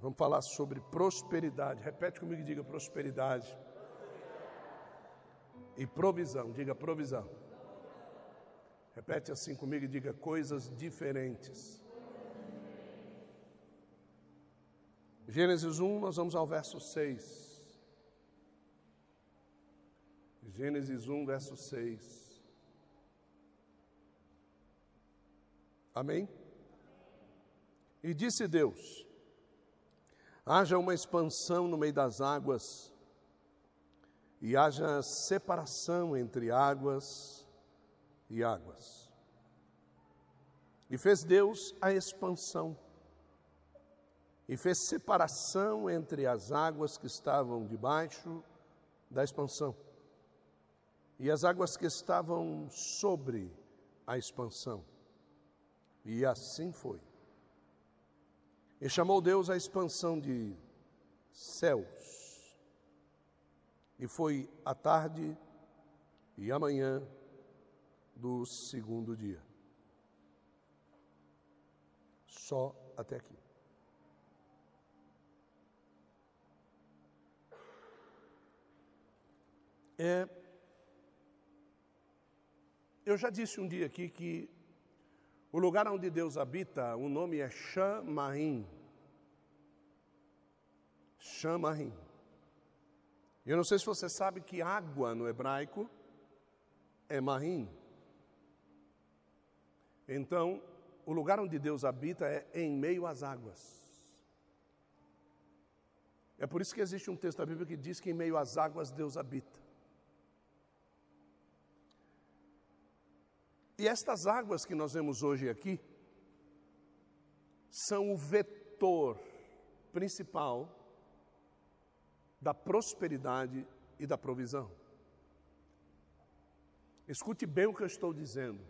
Vamos falar sobre prosperidade. Repete comigo e diga prosperidade. E provisão, diga provisão. Repete assim comigo e diga coisas diferentes. Gênesis 1, nós vamos ao verso 6. Gênesis 1, verso 6. Amém? E disse Deus: haja uma expansão no meio das águas, e haja separação entre águas e águas. E fez Deus a expansão, e fez separação entre as águas que estavam debaixo da expansão e as águas que estavam sobre a expansão. E assim foi. E chamou Deus a expansão de céus. E foi a tarde e a manhã do segundo dia. Só até aqui. É, eu já disse um dia aqui que o lugar onde Deus habita, o nome é Shamarim. Shamarim. Eu não sei se você sabe que água no hebraico é marim. Então, o lugar onde Deus habita é em meio às águas. É por isso que existe um texto da Bíblia que diz que em meio às águas Deus habita. E estas águas que nós vemos hoje aqui são o vetor principal da prosperidade e da provisão. Escute bem o que eu estou dizendo.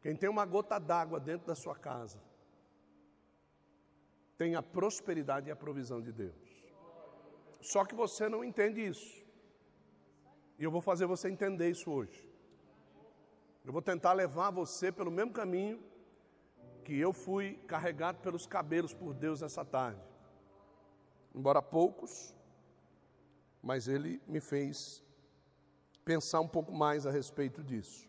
Quem tem uma gota d'água dentro da sua casa, tem a prosperidade e a provisão de Deus. Só que você não entende isso. E eu vou fazer você entender isso hoje. Eu vou tentar levar você pelo mesmo caminho que eu fui carregado pelos cabelos por Deus essa tarde. Embora poucos, mas ele me fez pensar um pouco mais a respeito disso.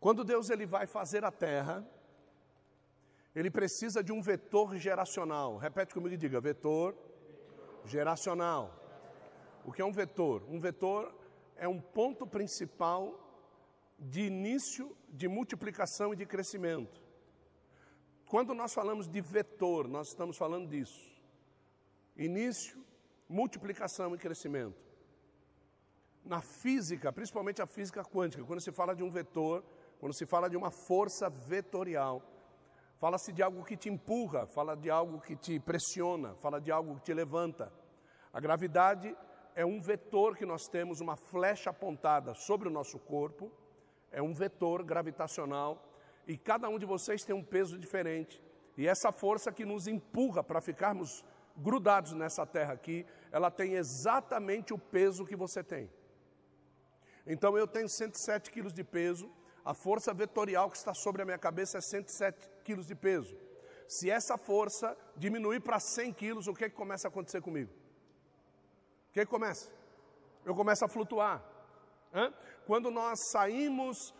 Quando Deus ele vai fazer a terra, ele precisa de um vetor geracional. Repete comigo e diga: vetor geracional. O que é um vetor? Um vetor é um ponto principal de início de multiplicação e de crescimento. Quando nós falamos de vetor, nós estamos falando disso. Início, multiplicação e crescimento. Na física, principalmente a física quântica, quando se fala de um vetor, quando se fala de uma força vetorial, fala-se de algo que te empurra, fala de algo que te pressiona, fala de algo que te levanta. A gravidade é um vetor que nós temos, uma flecha apontada sobre o nosso corpo, é um vetor gravitacional, e cada um de vocês tem um peso diferente. E essa força que nos empurra para ficarmos grudados nessa terra aqui, ela tem exatamente o peso que você tem. Então eu tenho 107 quilos de peso, a força vetorial que está sobre a minha cabeça é 107 quilos de peso. Se essa força diminuir para 100 quilos, o que, é que começa a acontecer comigo? O que começa? Eu começo a flutuar. Hã? Quando nós saímos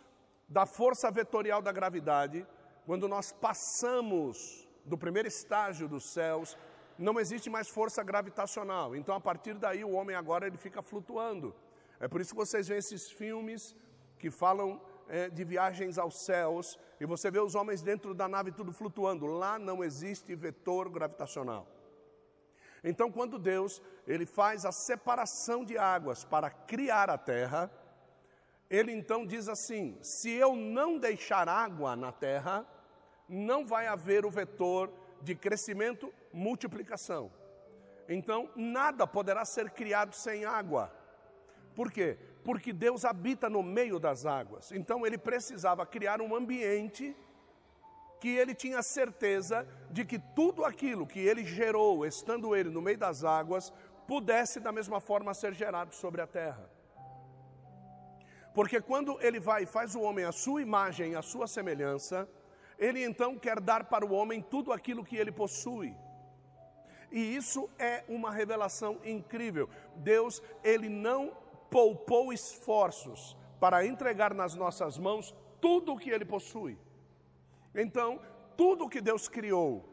da força vetorial da gravidade, quando nós passamos do primeiro estágio dos céus, não existe mais força gravitacional. Então, a partir daí, o homem agora ele fica flutuando. É por isso que vocês veem esses filmes que falam é, de viagens aos céus e você vê os homens dentro da nave tudo flutuando. Lá não existe vetor gravitacional. Então, quando Deus ele faz a separação de águas para criar a terra, ele então diz assim: se eu não deixar água na terra, não vai haver o vetor de crescimento, multiplicação. Então, nada poderá ser criado sem água. Por quê? Porque Deus habita no meio das águas. Então, ele precisava criar um ambiente que ele tinha certeza de que tudo aquilo que ele gerou, estando ele no meio das águas, pudesse da mesma forma ser gerado sobre a terra. Porque quando ele vai e faz o homem a sua imagem, a sua semelhança, ele então quer dar para o homem tudo aquilo que ele possui. E isso é uma revelação incrível. Deus, ele não poupou esforços para entregar nas nossas mãos tudo o que ele possui. Então, tudo que Deus criou,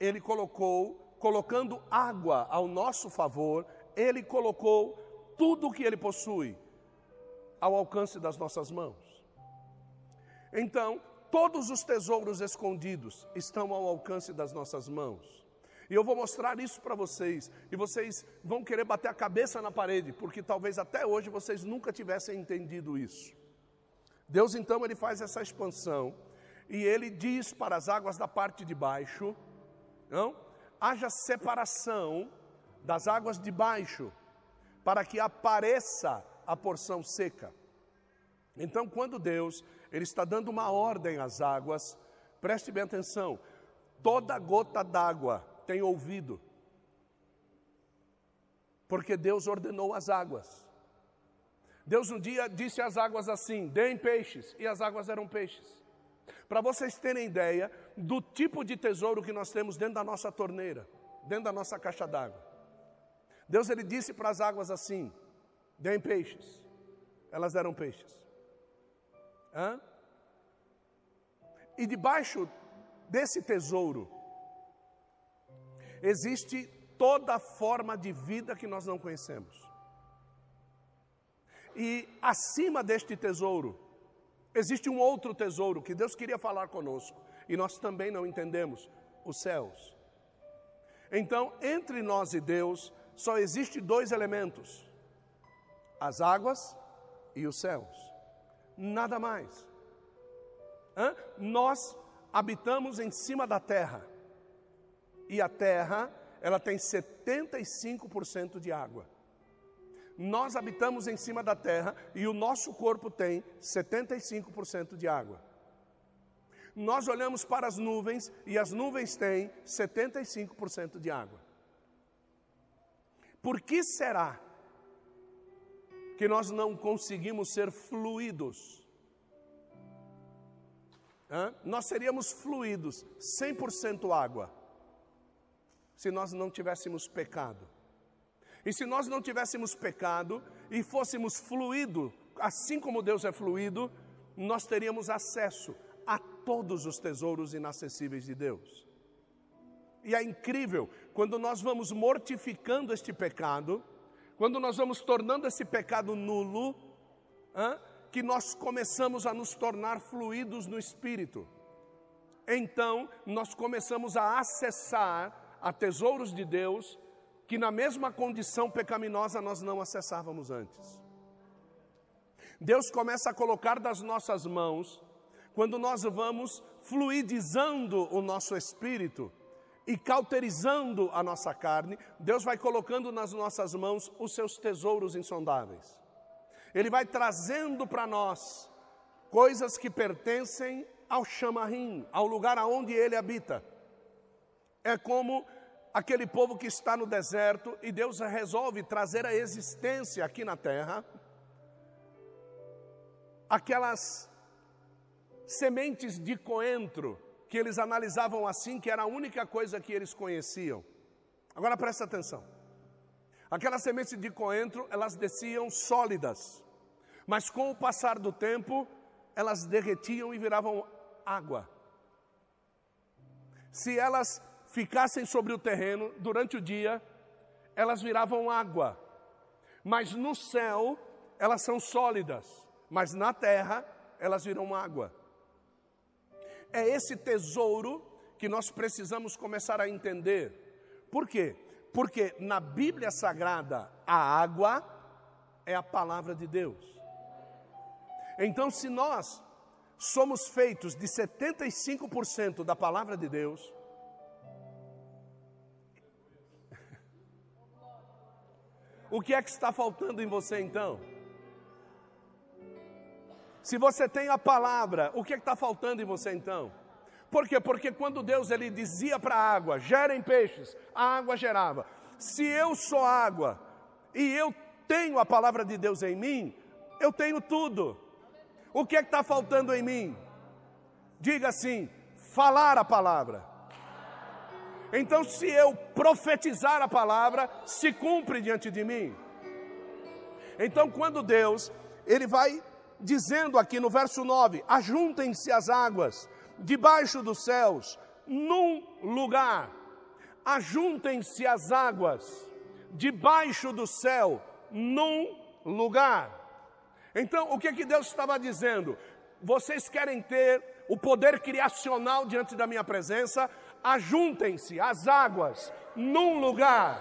ele colocou, colocando água ao nosso favor, ele colocou tudo o que ele possui ao alcance das nossas mãos. Então, todos os tesouros escondidos estão ao alcance das nossas mãos. E eu vou mostrar isso para vocês, e vocês vão querer bater a cabeça na parede, porque talvez até hoje vocês nunca tivessem entendido isso. Deus então ele faz essa expansão e ele diz para as águas da parte de baixo, não? Haja separação das águas de baixo, para que apareça a porção seca. Então, quando Deus ele está dando uma ordem às águas, preste bem atenção, toda gota d'água tem ouvido. Porque Deus ordenou as águas. Deus um dia disse às águas assim: deem peixes, e as águas eram peixes. Para vocês terem ideia do tipo de tesouro que nós temos dentro da nossa torneira, dentro da nossa caixa d'água. Deus ele disse para as águas assim: deem peixes. Elas eram peixes. Hã? E debaixo desse tesouro existe toda forma de vida que nós não conhecemos. E acima deste tesouro, existe um outro tesouro que Deus queria falar conosco e nós também não entendemos: os céus. Então, entre nós e Deus, só existe dois elementos: as águas e os céus. Nada mais. Hã? Nós habitamos em cima da terra e a terra, ela tem 75% de água. Nós habitamos em cima da terra e o nosso corpo tem 75% de água. Nós olhamos para as nuvens e as nuvens têm 75% de água. Por que será que nós não conseguimos ser fluidos? Hã? Nós seríamos fluidos, 100% água se nós não tivéssemos pecado. E se nós não tivéssemos pecado e fôssemos fluido, assim como Deus é fluido, nós teríamos acesso a todos os tesouros inacessíveis de Deus. E é incrível quando nós vamos mortificando este pecado, quando nós vamos tornando esse pecado nulo, hein, que nós começamos a nos tornar fluidos no espírito. Então, nós começamos a acessar a tesouros de Deus que na mesma condição pecaminosa nós não acessávamos antes. Deus começa a colocar das nossas mãos, quando nós vamos fluidizando o nosso espírito e cauterizando a nossa carne, Deus vai colocando nas nossas mãos os seus tesouros insondáveis. Ele vai trazendo para nós coisas que pertencem ao chamarim, ao lugar aonde ele habita. É como aquele povo que está no deserto e Deus resolve trazer a existência aqui na terra aquelas sementes de coentro que eles analisavam assim, que era a única coisa que eles conheciam. Agora presta atenção. Aquelas sementes de coentro, elas desciam sólidas, mas com o passar do tempo, elas derretiam e viravam água. Se elas ficassem sobre o terreno durante o dia, elas viravam água. Mas no céu, elas são sólidas, mas na terra, elas viram água. É esse tesouro que nós precisamos começar a entender. Por quê? Porque na Bíblia Sagrada, a água é a palavra de Deus. Então, se nós somos feitos de 75% da palavra de Deus, O que é que está faltando em você então? Se você tem a palavra, o que é está faltando em você então? Por quê? Porque quando Deus ele dizia para a água, gerem peixes, a água gerava. Se eu sou água e eu tenho a palavra de Deus em mim, eu tenho tudo. O que é que está faltando em mim? Diga assim: falar a palavra. Então, se eu profetizar a palavra, se cumpre diante de mim. Então, quando Deus, ele vai dizendo aqui no verso 9: Ajuntem-se as águas debaixo dos céus, num lugar. Ajuntem-se as águas debaixo do céu, num lugar. Então, o que que Deus estava dizendo? Vocês querem ter o poder criacional diante da minha presença? Ajuntem-se as águas num lugar.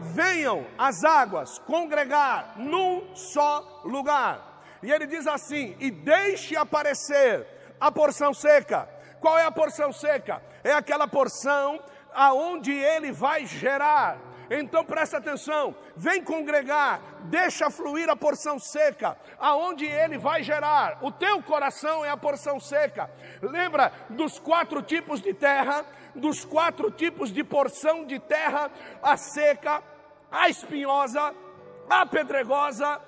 Venham as águas congregar num só lugar. E ele diz assim: e deixe aparecer a porção seca. Qual é a porção seca? É aquela porção aonde ele vai gerar então presta atenção, vem congregar, deixa fluir a porção seca, aonde ele vai gerar. O teu coração é a porção seca. Lembra dos quatro tipos de terra, dos quatro tipos de porção de terra: a seca, a espinhosa, a pedregosa,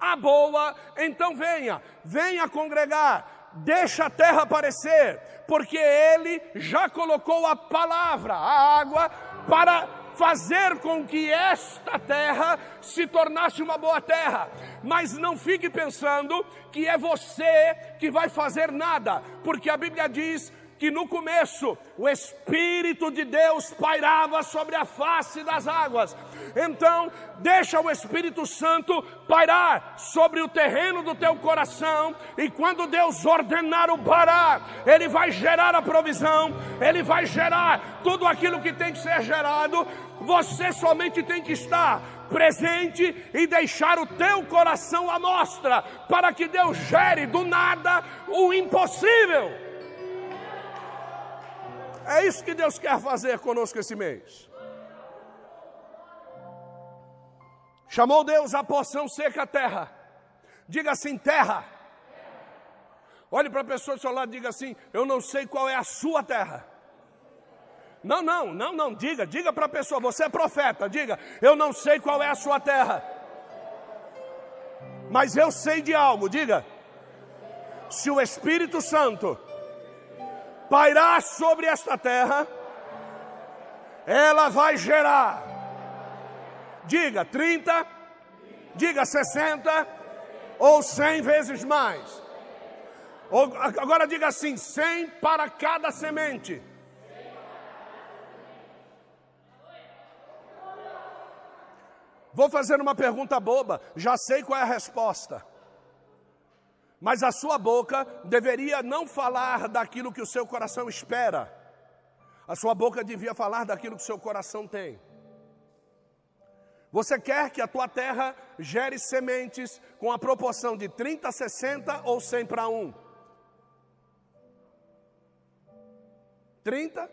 a boa. Então venha, venha congregar, deixa a terra aparecer, porque ele já colocou a palavra, a água, para fazer com que esta terra se tornasse uma boa terra. Mas não fique pensando que é você que vai fazer nada, porque a Bíblia diz que no começo o Espírito de Deus pairava sobre a face das águas. Então, deixa o Espírito Santo pairar sobre o terreno do teu coração, e quando Deus ordenar o parar, Ele vai gerar a provisão, Ele vai gerar tudo aquilo que tem que ser gerado. Você somente tem que estar presente e deixar o teu coração à mostra, para que Deus gere do nada o impossível. É isso que Deus quer fazer conosco esse mês. Chamou Deus a porção seca terra. Diga assim: terra. Olhe para a pessoa do seu lado e diga assim: Eu não sei qual é a sua terra. Não, não, não, não, diga, diga para a pessoa, você é profeta, diga, eu não sei qual é a sua terra. Mas eu sei de algo, diga. Se o Espírito Santo pairar sobre esta terra, ela vai gerar. Diga 30, diga 60 ou 100 vezes mais. Ou, agora diga assim: 100 para cada semente. Vou fazer uma pergunta boba, já sei qual é a resposta. Mas a sua boca deveria não falar daquilo que o seu coração espera. A sua boca devia falar daquilo que o seu coração tem. Você quer que a tua terra gere sementes com a proporção de 30, 60 ou 100 para 1? 30,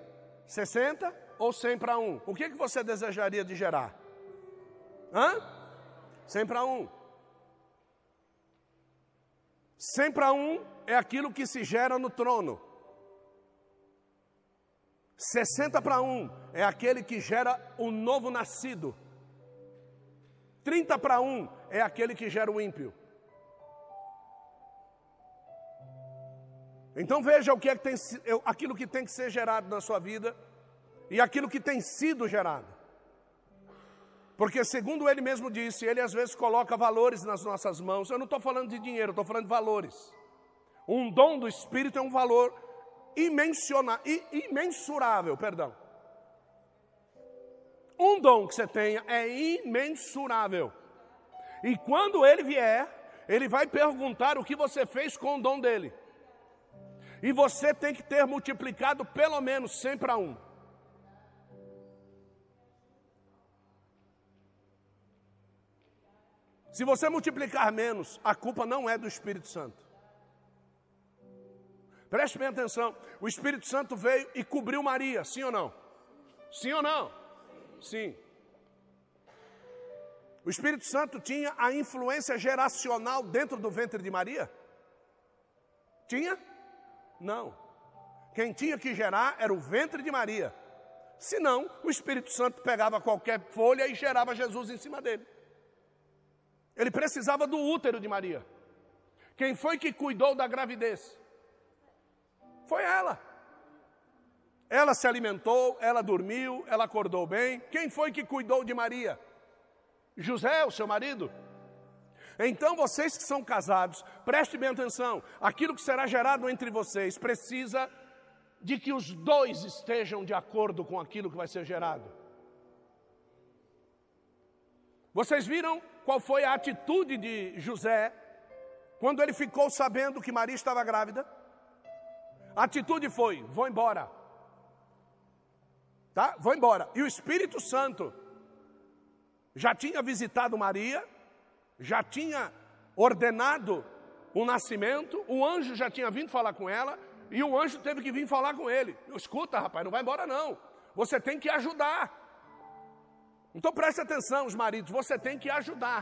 60 ou 100 para 1? O que, que você desejaria de gerar? Hã? 100 para 1. 100 para 1 é aquilo que se gera no trono. 60 para 1 é aquele que gera o novo nascido. 30 para 1 é aquele que gera o ímpio. Então veja o que é que tem, aquilo que tem que ser gerado na sua vida e aquilo que tem sido gerado. Porque, segundo ele mesmo disse, ele às vezes coloca valores nas nossas mãos. Eu não estou falando de dinheiro, estou falando de valores. Um dom do Espírito é um valor imensurável, perdão. Um dom que você tenha é imensurável. E quando ele vier, ele vai perguntar o que você fez com o dom dele. E você tem que ter multiplicado pelo menos 100 para 1. Se você multiplicar menos, a culpa não é do Espírito Santo. Preste bem atenção: o Espírito Santo veio e cobriu Maria, sim ou não? Sim ou não? Sim. O Espírito Santo tinha a influência geracional dentro do ventre de Maria? Tinha? Não. Quem tinha que gerar era o ventre de Maria. Senão, o Espírito Santo pegava qualquer folha e gerava Jesus em cima dele. Ele precisava do útero de Maria. Quem foi que cuidou da gravidez? Foi ela. Ela se alimentou, ela dormiu, ela acordou bem. Quem foi que cuidou de Maria? José, o seu marido. Então, vocês que são casados, prestem bem atenção: aquilo que será gerado entre vocês precisa de que os dois estejam de acordo com aquilo que vai ser gerado. Vocês viram qual foi a atitude de José quando ele ficou sabendo que Maria estava grávida? A atitude foi: vou embora. Tá? Vou embora. E o Espírito Santo já tinha visitado Maria, já tinha ordenado o nascimento, o anjo já tinha vindo falar com ela, e o anjo teve que vir falar com ele. Escuta, rapaz, não vai embora não. Você tem que ajudar. Então preste atenção, os maridos, você tem que ajudar.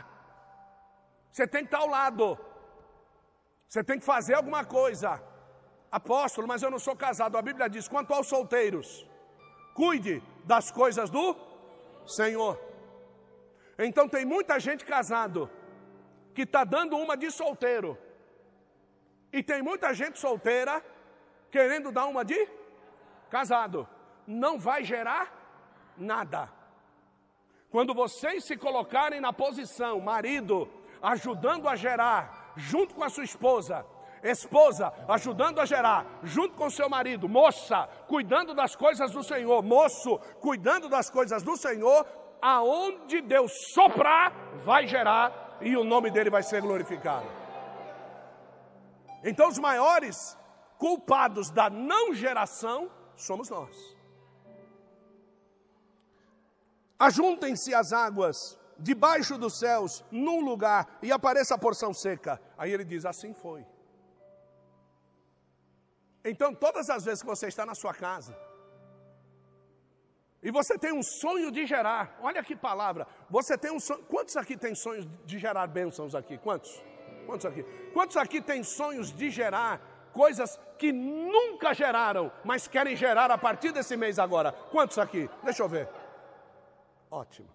Você tem que estar ao lado. Você tem que fazer alguma coisa. Apóstolo, mas eu não sou casado. A Bíblia diz: quanto aos solteiros, cuide das coisas do Senhor. Então tem muita gente casado que está dando uma de solteiro. E tem muita gente solteira querendo dar uma de casado. Não vai gerar nada. Quando vocês se colocarem na posição, marido, ajudando a gerar, junto com a sua esposa, esposa ajudando a gerar, junto com seu marido, moça, cuidando das coisas do Senhor, moço, cuidando das coisas do Senhor, aonde Deus soprar, vai gerar e o nome dele vai ser glorificado. Então, os maiores culpados da não geração somos nós. Ajuntem-se as águas debaixo dos céus, num lugar, e apareça a porção seca. Aí ele diz: assim foi. Então, todas as vezes que você está na sua casa, e você tem um sonho de gerar, olha que palavra, você tem um sonho, quantos aqui tem sonhos de gerar bênçãos aqui? Quantos? Quantos aqui? Quantos aqui tem sonhos de gerar coisas que nunca geraram, mas querem gerar a partir desse mês agora? Quantos aqui? Deixa eu ver. Ótimo.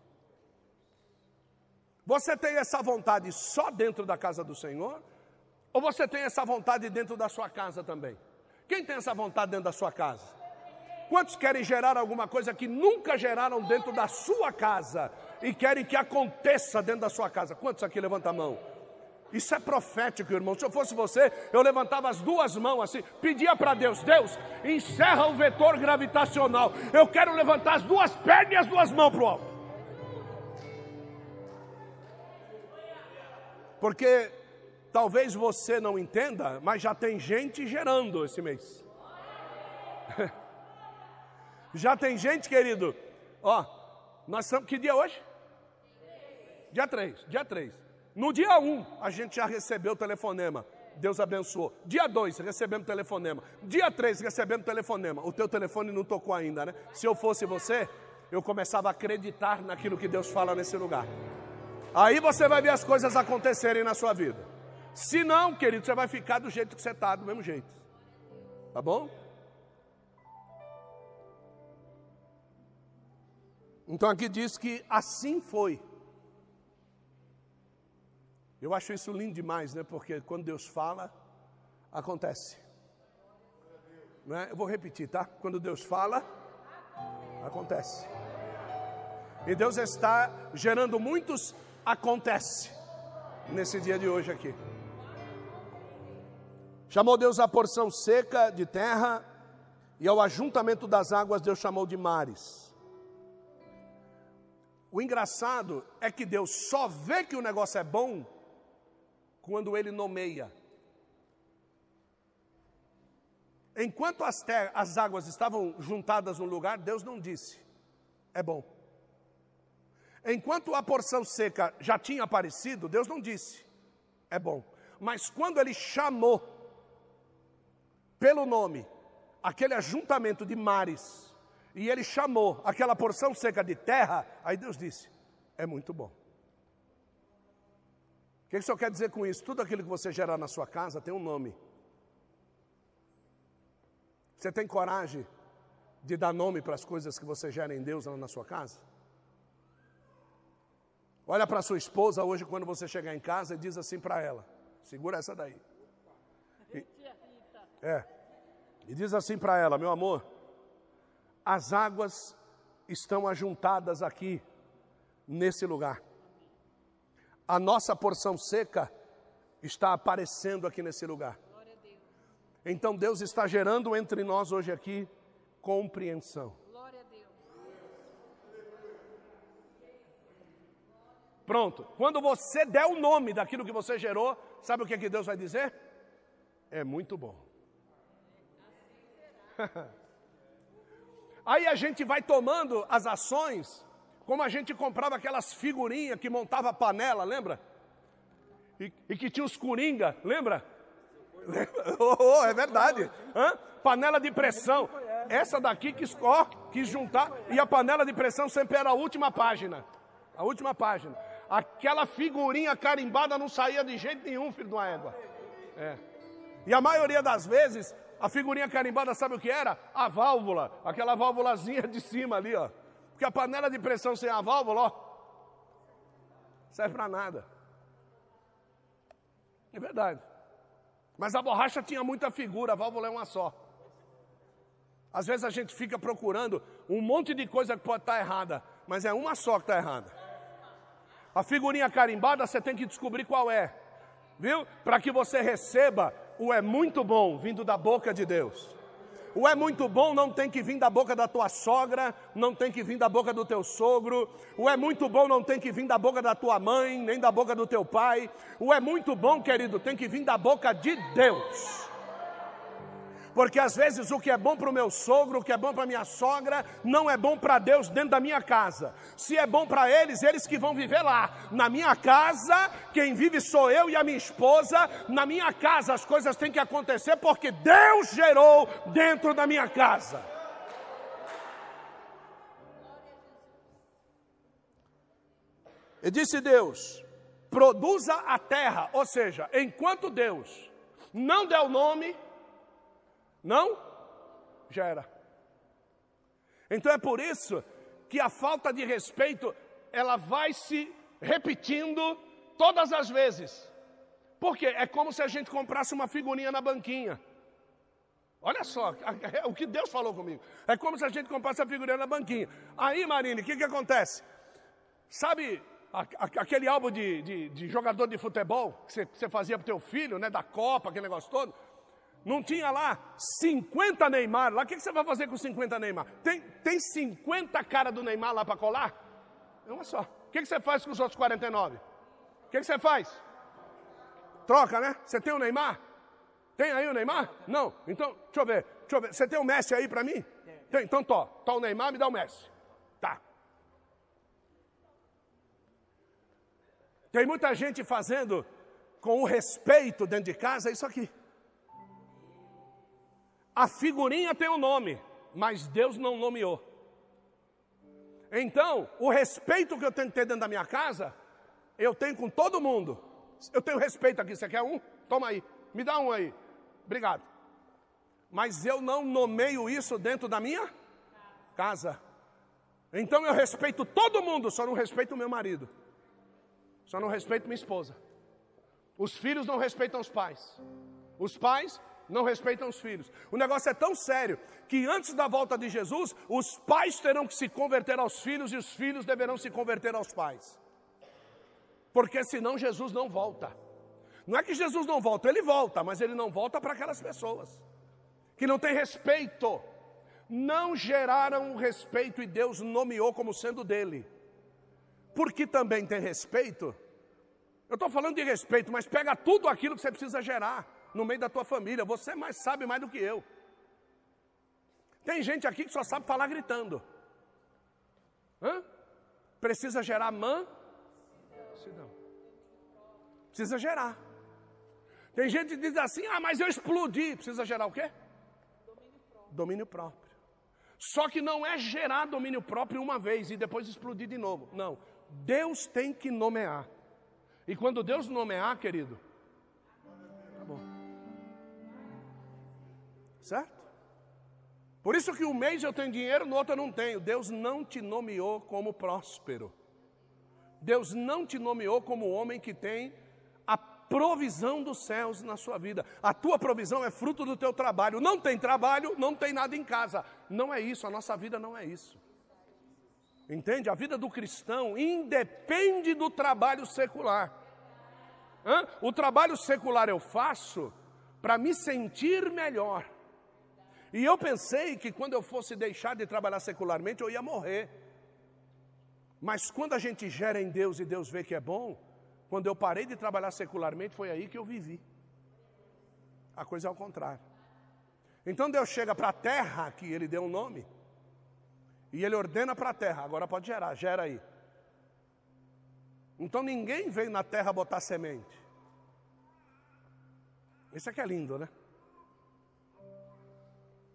Você tem essa vontade só dentro da casa do Senhor? Ou você tem essa vontade dentro da sua casa também? Quem tem essa vontade dentro da sua casa? Quantos querem gerar alguma coisa que nunca geraram dentro da sua casa e querem que aconteça dentro da sua casa? Quantos aqui levanta a mão? Isso é profético, irmão. Se eu fosse você, eu levantava as duas mãos assim, pedia para Deus: Deus, encerra o vetor gravitacional. Eu quero levantar as duas pernas e as duas mãos para o alto. Porque talvez você não entenda, mas já tem gente gerando esse mês. já tem gente, querido. Ó, nós estamos. Que dia é hoje? Dia 3. Dia 3. No dia 1, um, a gente já recebeu o telefonema. Deus abençoou. Dia 2, recebemos telefonema. Dia 3, recebemos telefonema. O teu telefone não tocou ainda, né? Se eu fosse você, eu começava a acreditar naquilo que Deus fala nesse lugar. Aí você vai ver as coisas acontecerem na sua vida. Se não, querido, você vai ficar do jeito que você está, do mesmo jeito. Tá bom? Então aqui diz que assim foi. Eu acho isso lindo demais, né? Porque quando Deus fala, acontece. Não é? Eu vou repetir, tá? Quando Deus fala, acontece. E Deus está gerando muitos acontece nesse dia de hoje aqui. Chamou Deus a porção seca de terra e ao ajuntamento das águas Deus chamou de mares. O engraçado é que Deus só vê que o negócio é bom quando ele nomeia. Enquanto as, as águas estavam juntadas no lugar, Deus não disse, é bom. Enquanto a porção seca já tinha aparecido, Deus não disse, é bom. Mas quando ele chamou pelo nome aquele ajuntamento de mares, e ele chamou aquela porção seca de terra, aí Deus disse, é muito bom que, que o senhor quer dizer com isso? Tudo aquilo que você gerar na sua casa tem um nome. Você tem coragem de dar nome para as coisas que você gera em Deus lá na sua casa? Olha para sua esposa hoje quando você chegar em casa e diz assim para ela: segura essa daí. E, é. E diz assim para ela: Meu amor, as águas estão ajuntadas aqui, nesse lugar. A nossa porção seca está aparecendo aqui nesse lugar. Então Deus está gerando entre nós hoje aqui compreensão. Pronto. Quando você der o nome daquilo que você gerou, sabe o que, é que Deus vai dizer? É muito bom. Aí a gente vai tomando as ações, como a gente comprava aquelas figurinhas que montava a panela, lembra? E, e que tinha os coringa, lembra? Oh, oh, é verdade. Hã? Panela de pressão. Essa daqui quis, ó, quis juntar. E a panela de pressão sempre era a última página. A última página. Aquela figurinha carimbada não saía de jeito nenhum, filho de uma égua. É. E a maioria das vezes, a figurinha carimbada, sabe o que era? A válvula. Aquela válvulazinha de cima ali, ó. Porque a panela de pressão sem a válvula, ó, serve para nada. É verdade. Mas a borracha tinha muita figura, a válvula é uma só. Às vezes a gente fica procurando um monte de coisa que pode estar errada, mas é uma só que está errada. A figurinha carimbada você tem que descobrir qual é, viu? Para que você receba o é muito bom vindo da boca de Deus. O é muito bom não tem que vir da boca da tua sogra, não tem que vir da boca do teu sogro. O é muito bom não tem que vir da boca da tua mãe, nem da boca do teu pai. O é muito bom, querido, tem que vir da boca de Deus. Porque às vezes o que é bom para o meu sogro, o que é bom para minha sogra, não é bom para Deus dentro da minha casa. Se é bom para eles, eles que vão viver lá. Na minha casa, quem vive sou eu e a minha esposa. Na minha casa as coisas têm que acontecer porque Deus gerou dentro da minha casa. E disse Deus: produza a terra, ou seja, enquanto Deus não der o nome, não gera. Então é por isso que a falta de respeito ela vai se repetindo todas as vezes. Porque é como se a gente comprasse uma figurinha na banquinha. Olha só, o que Deus falou comigo. É como se a gente comprasse a figurinha na banquinha. Aí, Marine, o que, que acontece? Sabe aquele álbum de, de, de jogador de futebol que você, você fazia para o teu filho, né, da Copa, aquele negócio todo? Não tinha lá 50 Neymar lá. O que, você vai fazer com 50 Neymar? Tem, tem 50 cara do Neymar lá para colar? É uma só. O que, você faz com os outros 49? O que, você faz? Troca, né? Você tem o Neymar? Tem aí o Neymar? Não. Então, deixa eu ver. Deixa eu ver. Você tem o Messi aí para mim? Tem. Então, tó. Tó o Neymar, me dá o Messi. Tá. Tem muita gente fazendo com o respeito dentro de casa, isso aqui. A figurinha tem o um nome, mas Deus não nomeou. Então, o respeito que eu tenho que ter dentro da minha casa, eu tenho com todo mundo. Eu tenho respeito aqui. Você quer um? Toma aí. Me dá um aí. Obrigado. Mas eu não nomeio isso dentro da minha casa. Então eu respeito todo mundo, só não respeito o meu marido. Só não respeito minha esposa. Os filhos não respeitam os pais. Os pais não respeitam os filhos. O negócio é tão sério que antes da volta de Jesus, os pais terão que se converter aos filhos e os filhos deverão se converter aos pais. Porque senão Jesus não volta. Não é que Jesus não volta, ele volta, mas ele não volta para aquelas pessoas que não têm respeito. Não geraram o respeito e Deus nomeou como sendo dele. Porque também tem respeito. Eu estou falando de respeito, mas pega tudo aquilo que você precisa gerar no meio da tua família. Você mais sabe mais do que eu. Tem gente aqui que só sabe falar gritando. Hã? Precisa gerar mansidão. Precisa gerar. Tem gente que diz assim: ah, mas eu explodi. Precisa gerar o quê? Domínio próprio. Só que não é gerar domínio próprio uma vez e depois explodir de novo. Não. Deus tem que nomear. E quando Deus nomear, querido, Certo? Por isso que um mês eu tenho dinheiro, no outro eu não tenho. Deus não te nomeou como próspero. Deus não te nomeou como homem que tem a provisão dos céus na sua vida. A tua provisão é fruto do teu trabalho. Não tem trabalho, não tem nada em casa. Não é isso, a nossa vida não é isso. Entende? A vida do cristão independe do trabalho secular. Hã? O trabalho secular eu faço para me sentir melhor. E eu pensei que quando eu fosse deixar de trabalhar secularmente, eu ia morrer. Mas quando a gente gera em Deus e Deus vê que é bom, quando eu parei de trabalhar secularmente, foi aí que eu vivi. A coisa é ao contrário. Então Deus chega para a terra, que Ele deu um nome, e Ele ordena para a terra, agora pode gerar, gera aí. Então ninguém veio na terra botar semente. Isso aqui é lindo, né?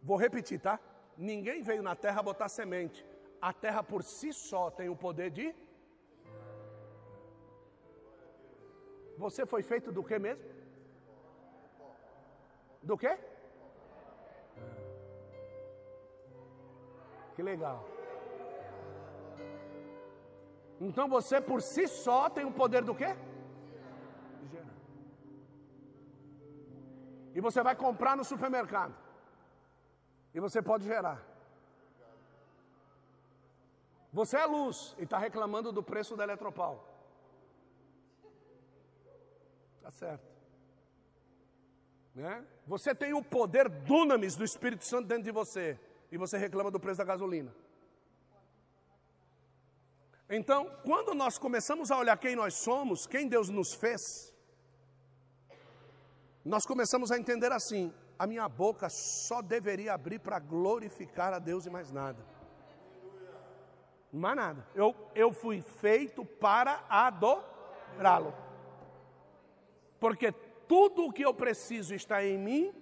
Vou repetir, tá? Ninguém veio na terra botar semente. A terra por si só tem o poder de. Você foi feito do que mesmo? Do que? Que legal. Então você por si só tem o poder do quê? E você vai comprar no supermercado. E você pode gerar. Você é luz e está reclamando do preço da Eletropau. Está certo. Né? Você tem o poder dunamis do Espírito Santo dentro de você. E você reclama do preço da gasolina. Então, quando nós começamos a olhar quem nós somos, quem Deus nos fez, nós começamos a entender assim: a minha boca só deveria abrir para glorificar a Deus e mais nada. Mais nada. Eu, eu fui feito para adorá-lo. Porque tudo o que eu preciso está em mim,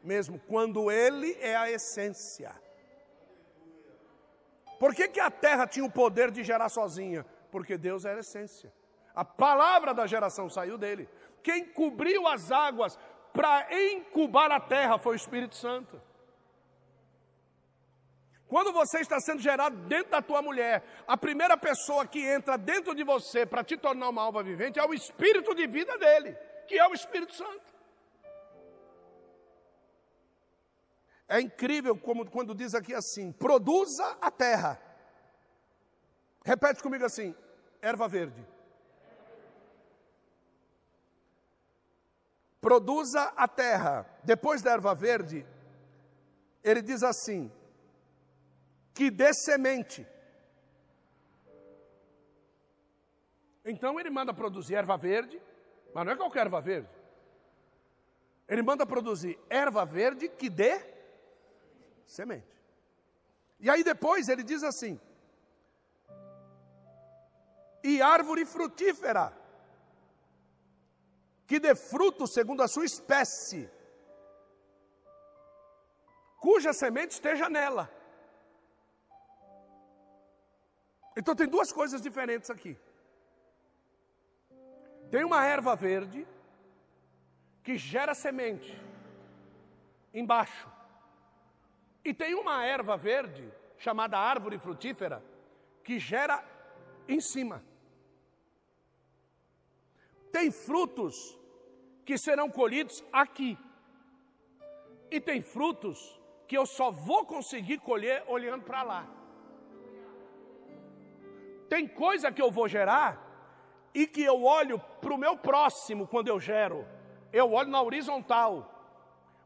mesmo quando Ele é a essência. Por que, que a terra tinha o poder de gerar sozinha? Porque Deus era a essência. A palavra da geração saiu dele. Quem cobriu as águas para incubar a terra foi o Espírito Santo. Quando você está sendo gerado dentro da tua mulher, a primeira pessoa que entra dentro de você para te tornar uma alma vivente é o espírito de vida dele, que é o Espírito Santo. É incrível como quando diz aqui assim: produza a terra. Repete comigo assim: erva verde. Produza a terra. Depois da erva verde, ele diz assim: que dê semente. Então ele manda produzir erva verde, mas não é qualquer erva verde. Ele manda produzir erva verde que dê semente. E aí depois ele diz assim: e árvore frutífera que dê fruto segundo a sua espécie, cuja semente esteja nela. Então tem duas coisas diferentes aqui. Tem uma erva verde que gera semente embaixo. E tem uma erva verde chamada árvore frutífera que gera em cima. Tem frutos que serão colhidos aqui. E tem frutos que eu só vou conseguir colher olhando para lá. Tem coisa que eu vou gerar e que eu olho para o meu próximo quando eu gero. Eu olho na horizontal.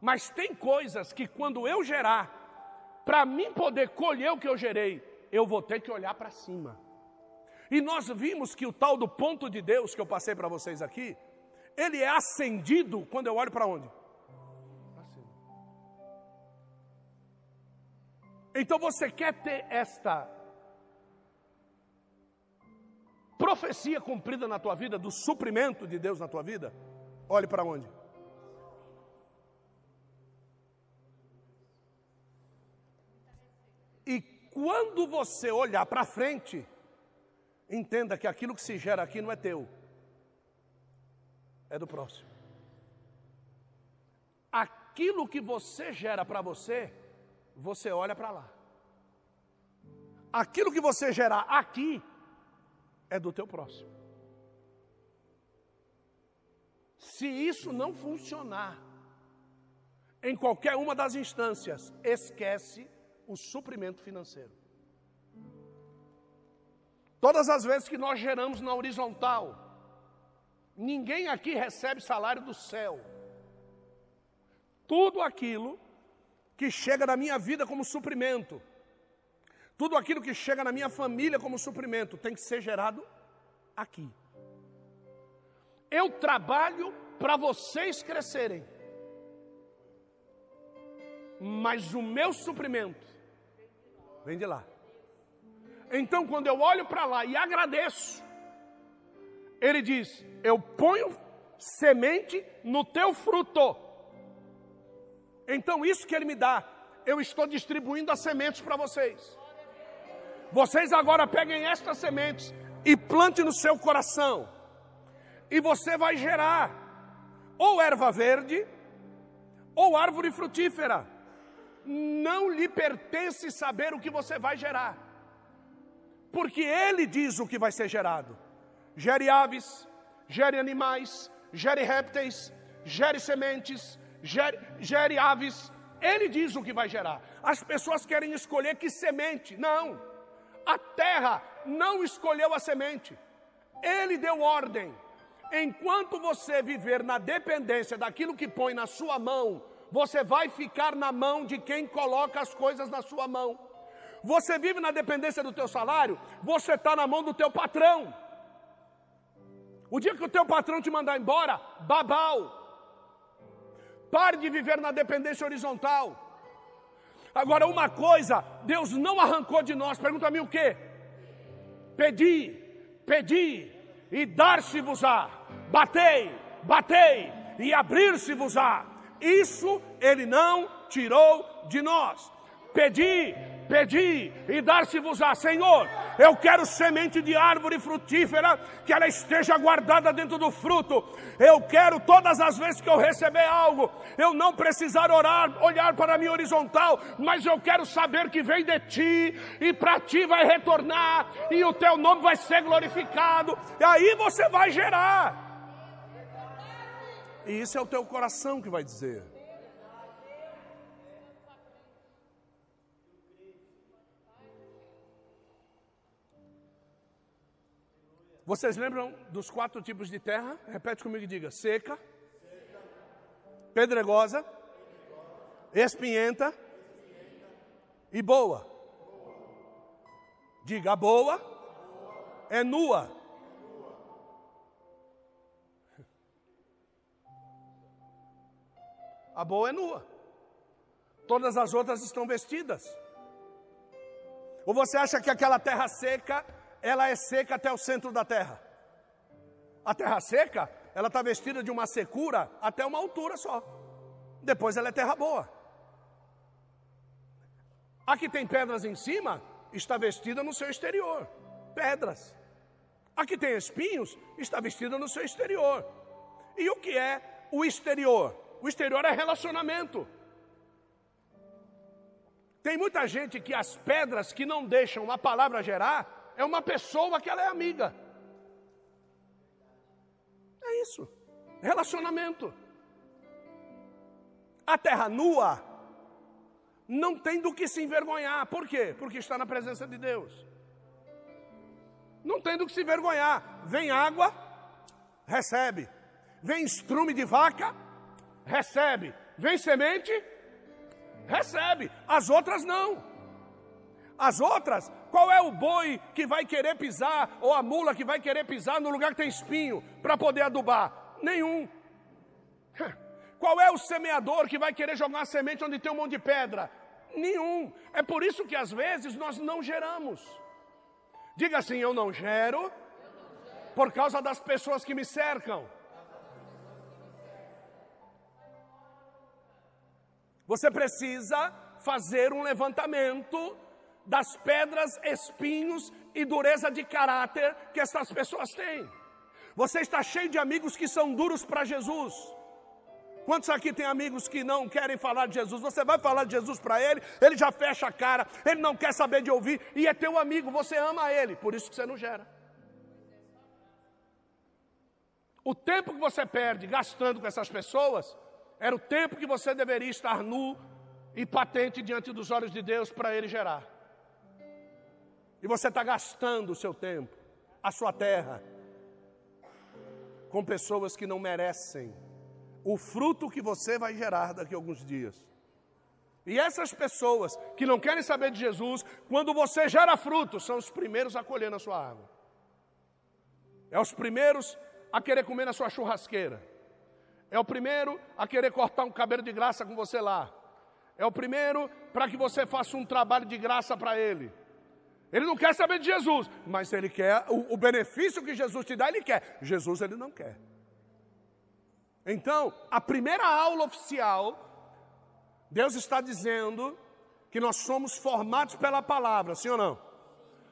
Mas tem coisas que quando eu gerar, para mim poder colher o que eu gerei, eu vou ter que olhar para cima. E nós vimos que o tal do ponto de Deus que eu passei para vocês aqui, ele é acendido quando eu olho para onde? Então você quer ter esta profecia cumprida na tua vida, do suprimento de Deus na tua vida? Olhe para onde? E quando você olhar para frente, entenda que aquilo que se gera aqui não é teu é do próximo. Aquilo que você gera para você, você olha para lá. Aquilo que você gerar aqui é do teu próximo. Se isso não funcionar, em qualquer uma das instâncias, esquece o suprimento financeiro. Todas as vezes que nós geramos na horizontal, ninguém aqui recebe salário do céu. Tudo aquilo que chega na minha vida como suprimento, tudo aquilo que chega na minha família como suprimento, tem que ser gerado aqui. Eu trabalho para vocês crescerem, mas o meu suprimento vem de lá. Então, quando eu olho para lá e agradeço, ele diz: Eu ponho semente no teu fruto. Então, isso que ele me dá, eu estou distribuindo as sementes para vocês. Vocês agora peguem estas sementes e plante no seu coração, e você vai gerar ou erva verde ou árvore frutífera. Não lhe pertence saber o que você vai gerar, porque ele diz o que vai ser gerado. Gere aves, gere animais, gere répteis, gere sementes, gere, gere aves. Ele diz o que vai gerar. As pessoas querem escolher que semente. Não. A terra não escolheu a semente. Ele deu ordem. Enquanto você viver na dependência daquilo que põe na sua mão, você vai ficar na mão de quem coloca as coisas na sua mão. Você vive na dependência do teu salário, você está na mão do teu patrão. O dia que o teu patrão te mandar embora, babau. Pare de viver na dependência horizontal. Agora, uma coisa, Deus não arrancou de nós. Pergunta-me o que? Pedi, pedi, e dar-se-vos-á. Batei, batei, e abrir-se-vos-á. Isso Ele não tirou de nós. Pedi, pedi e dar-se-vos-á. Senhor, eu quero semente de árvore frutífera, que ela esteja guardada dentro do fruto. Eu quero todas as vezes que eu receber algo, eu não precisar orar, olhar para minha horizontal, mas eu quero saber que vem de ti e para ti vai retornar e o teu nome vai ser glorificado. E aí você vai gerar. E isso é o teu coração que vai dizer. Vocês lembram dos quatro tipos de terra? Repete comigo e diga: seca, pedregosa, espinhenta e boa. Diga: a boa é nua. A boa é nua. Todas as outras estão vestidas. Ou você acha que aquela terra seca ela é seca até o centro da terra. A terra seca, ela está vestida de uma secura até uma altura só. Depois ela é terra boa. A que tem pedras em cima, está vestida no seu exterior. Pedras. A que tem espinhos, está vestida no seu exterior. E o que é o exterior? O exterior é relacionamento. Tem muita gente que as pedras que não deixam a palavra gerar, é uma pessoa que ela é amiga. É isso. Relacionamento. A terra nua não tem do que se envergonhar. Por quê? Porque está na presença de Deus. Não tem do que se envergonhar. Vem água, recebe. Vem estrume de vaca, recebe. Vem semente, recebe. As outras não. As outras, qual é o boi que vai querer pisar, ou a mula que vai querer pisar no lugar que tem espinho, para poder adubar? Nenhum. Qual é o semeador que vai querer jogar uma semente onde tem um monte de pedra? Nenhum. É por isso que às vezes nós não geramos. Diga assim: eu não gero por causa das pessoas que me cercam. Você precisa fazer um levantamento das pedras, espinhos e dureza de caráter que essas pessoas têm. Você está cheio de amigos que são duros para Jesus. Quantos aqui tem amigos que não querem falar de Jesus? Você vai falar de Jesus para ele, ele já fecha a cara, ele não quer saber de ouvir, e é teu amigo, você ama ele, por isso que você não gera. O tempo que você perde gastando com essas pessoas era o tempo que você deveria estar nu e patente diante dos olhos de Deus para Ele gerar. E você está gastando o seu tempo, a sua terra, com pessoas que não merecem o fruto que você vai gerar daqui a alguns dias. E essas pessoas que não querem saber de Jesus, quando você gera fruto, são os primeiros a colher na sua árvore. É os primeiros a querer comer na sua churrasqueira. É o primeiro a querer cortar um cabelo de graça com você lá. É o primeiro para que você faça um trabalho de graça para ele. Ele não quer saber de Jesus, mas ele quer o, o benefício que Jesus te dá, ele quer. Jesus ele não quer. Então, a primeira aula oficial Deus está dizendo que nós somos formados pela palavra, sim ou não?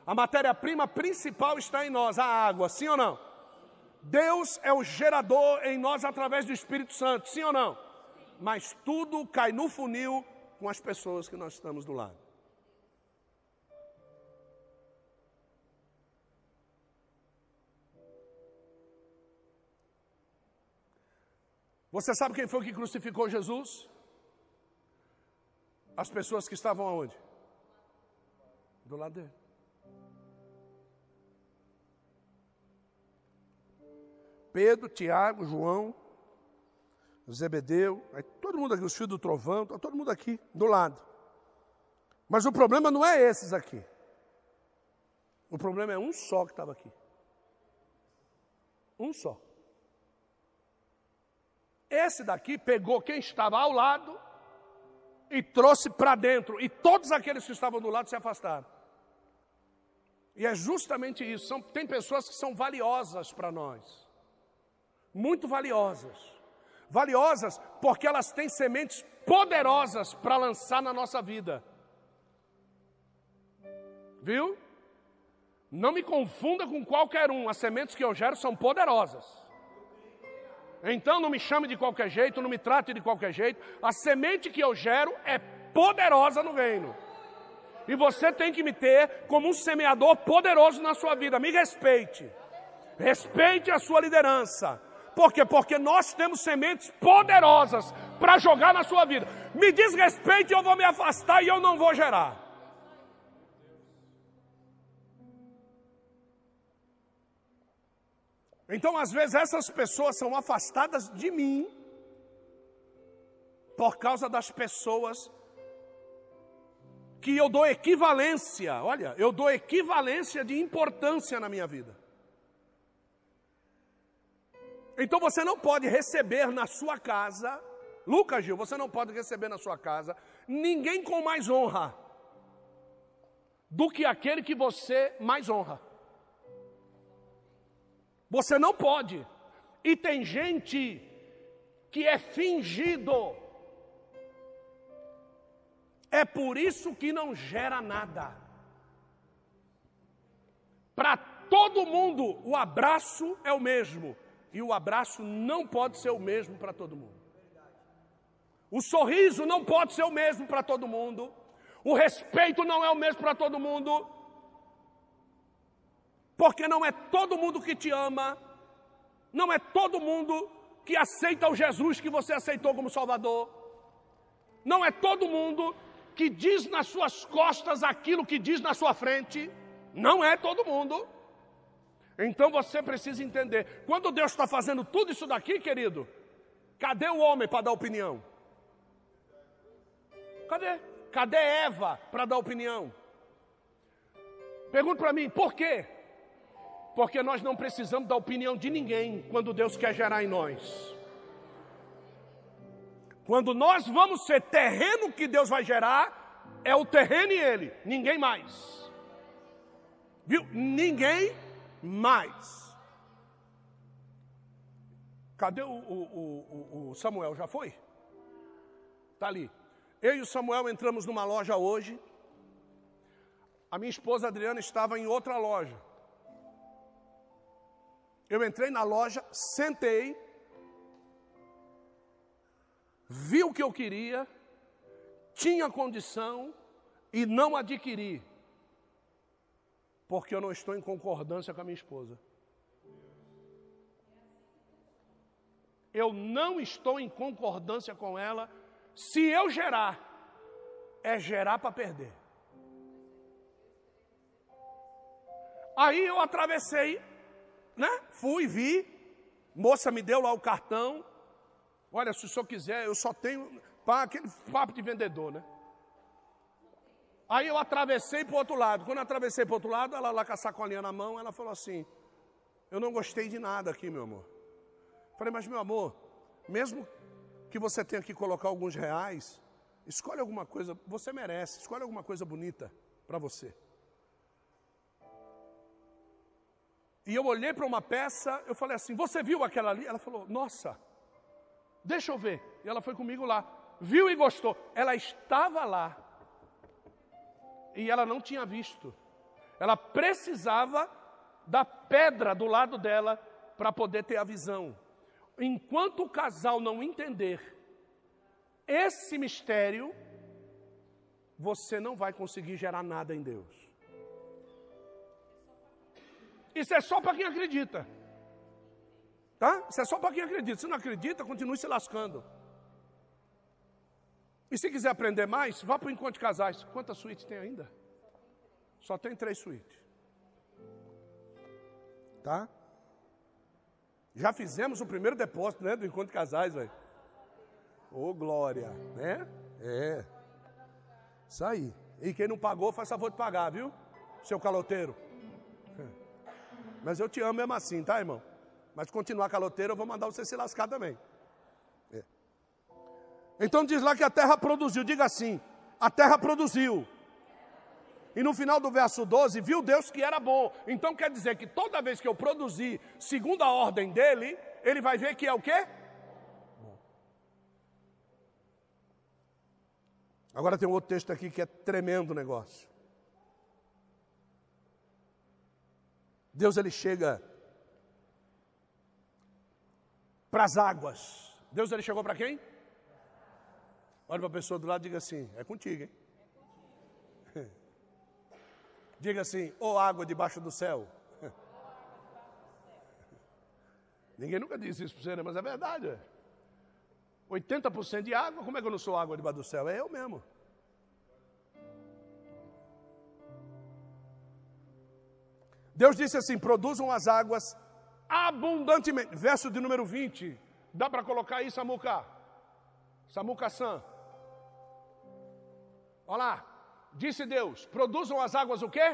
A matéria-prima principal está em nós, a água, sim ou não? Deus é o gerador em nós através do Espírito Santo, sim ou não? Mas tudo cai no funil com as pessoas que nós estamos do lado. Você sabe quem foi que crucificou Jesus? As pessoas que estavam aonde? Do lado dele. Pedro, Tiago, João, Zebedeu, todo mundo aqui, os filhos do trovão, tá todo mundo aqui do lado. Mas o problema não é esses aqui. O problema é um só que estava aqui. Um só. Esse daqui pegou quem estava ao lado e trouxe para dentro, e todos aqueles que estavam do lado se afastaram. E é justamente isso. São, tem pessoas que são valiosas para nós, muito valiosas. Valiosas porque elas têm sementes poderosas para lançar na nossa vida. Viu? Não me confunda com qualquer um, as sementes que eu gero são poderosas. Então não me chame de qualquer jeito, não me trate de qualquer jeito. A semente que eu gero é poderosa no reino. E você tem que me ter como um semeador poderoso na sua vida. Me respeite. Respeite a sua liderança. Por quê? Porque nós temos sementes poderosas para jogar na sua vida. Me desrespeite, eu vou me afastar e eu não vou gerar. Então, às vezes, essas pessoas são afastadas de mim por causa das pessoas que eu dou equivalência, olha, eu dou equivalência de importância na minha vida. Então você não pode receber na sua casa, Lucas Gil, você não pode receber na sua casa ninguém com mais honra do que aquele que você mais honra. Você não pode. E tem gente que é fingido. É por isso que não gera nada. Para todo mundo, o abraço é o mesmo. E o abraço não pode ser o mesmo para todo mundo. O sorriso não pode ser o mesmo para todo mundo. O respeito não é o mesmo para todo mundo porque não é todo mundo que te ama, não é todo mundo que aceita o Jesus que você aceitou como Salvador, não é todo mundo que diz nas suas costas aquilo que diz na sua frente, não é todo mundo. Então você precisa entender: quando Deus está fazendo tudo isso daqui, querido, cadê o homem para dar opinião? Cadê? Cadê Eva para dar opinião? Pergunta para mim, por quê? Porque nós não precisamos da opinião de ninguém quando Deus quer gerar em nós. Quando nós vamos ser terreno que Deus vai gerar, é o terreno e ele, ninguém mais. Viu? Ninguém mais. Cadê o, o, o, o Samuel? Já foi? Está ali. Eu e o Samuel entramos numa loja hoje. A minha esposa Adriana estava em outra loja. Eu entrei na loja, sentei, vi o que eu queria, tinha condição e não adquiri, porque eu não estou em concordância com a minha esposa. eu não estou em concordância com ela. Se eu gerar, é gerar para perder. Aí eu atravessei, né? Fui, vi, moça me deu lá o cartão. Olha, se o senhor quiser, eu só tenho pá, aquele papo de vendedor, né? Aí eu atravessei para o outro lado. Quando eu atravessei para o outro lado, ela lá com a sacolinha na mão, ela falou assim: Eu não gostei de nada aqui, meu amor. Falei, mas meu amor, mesmo que você tenha que colocar alguns reais, escolhe alguma coisa, você merece, escolhe alguma coisa bonita para você. E eu olhei para uma peça, eu falei assim: Você viu aquela ali? Ela falou: Nossa, deixa eu ver. E ela foi comigo lá, viu e gostou. Ela estava lá e ela não tinha visto. Ela precisava da pedra do lado dela para poder ter a visão. Enquanto o casal não entender esse mistério, você não vai conseguir gerar nada em Deus. Isso é só para quem acredita. Tá? Isso é só para quem acredita. Se não acredita, continue se lascando. E se quiser aprender mais, vá para o encontro de casais. Quantas suítes tem ainda? Só tem três suítes. Tá? Já fizemos o primeiro depósito né, do encontro de casais, velho. Ô, glória, né? É. Isso aí. E quem não pagou, faz favor de pagar, viu? Seu caloteiro. Mas eu te amo mesmo assim, tá, irmão? Mas continuar caloteiro, eu vou mandar você se lascar também. É. Então diz lá que a terra produziu. Diga assim: a terra produziu. E no final do verso 12, viu Deus que era bom. Então quer dizer que toda vez que eu produzir segundo a ordem dele, ele vai ver que é o quê? Agora tem um outro texto aqui que é tremendo negócio. Deus ele chega para as águas. Deus ele chegou para quem? Olha para a pessoa do lado e diga assim: é contigo, hein? Diga assim, ô oh, água debaixo do céu. Ninguém nunca disse isso para você, né? mas é verdade. 80% de água, como é que eu não sou água debaixo do céu? É eu mesmo. Deus disse assim: produzam as águas abundantemente. Verso de número 20. Dá para colocar aí, Samuca? Samuca-san. Olha lá. Disse Deus: produzam as águas o quê?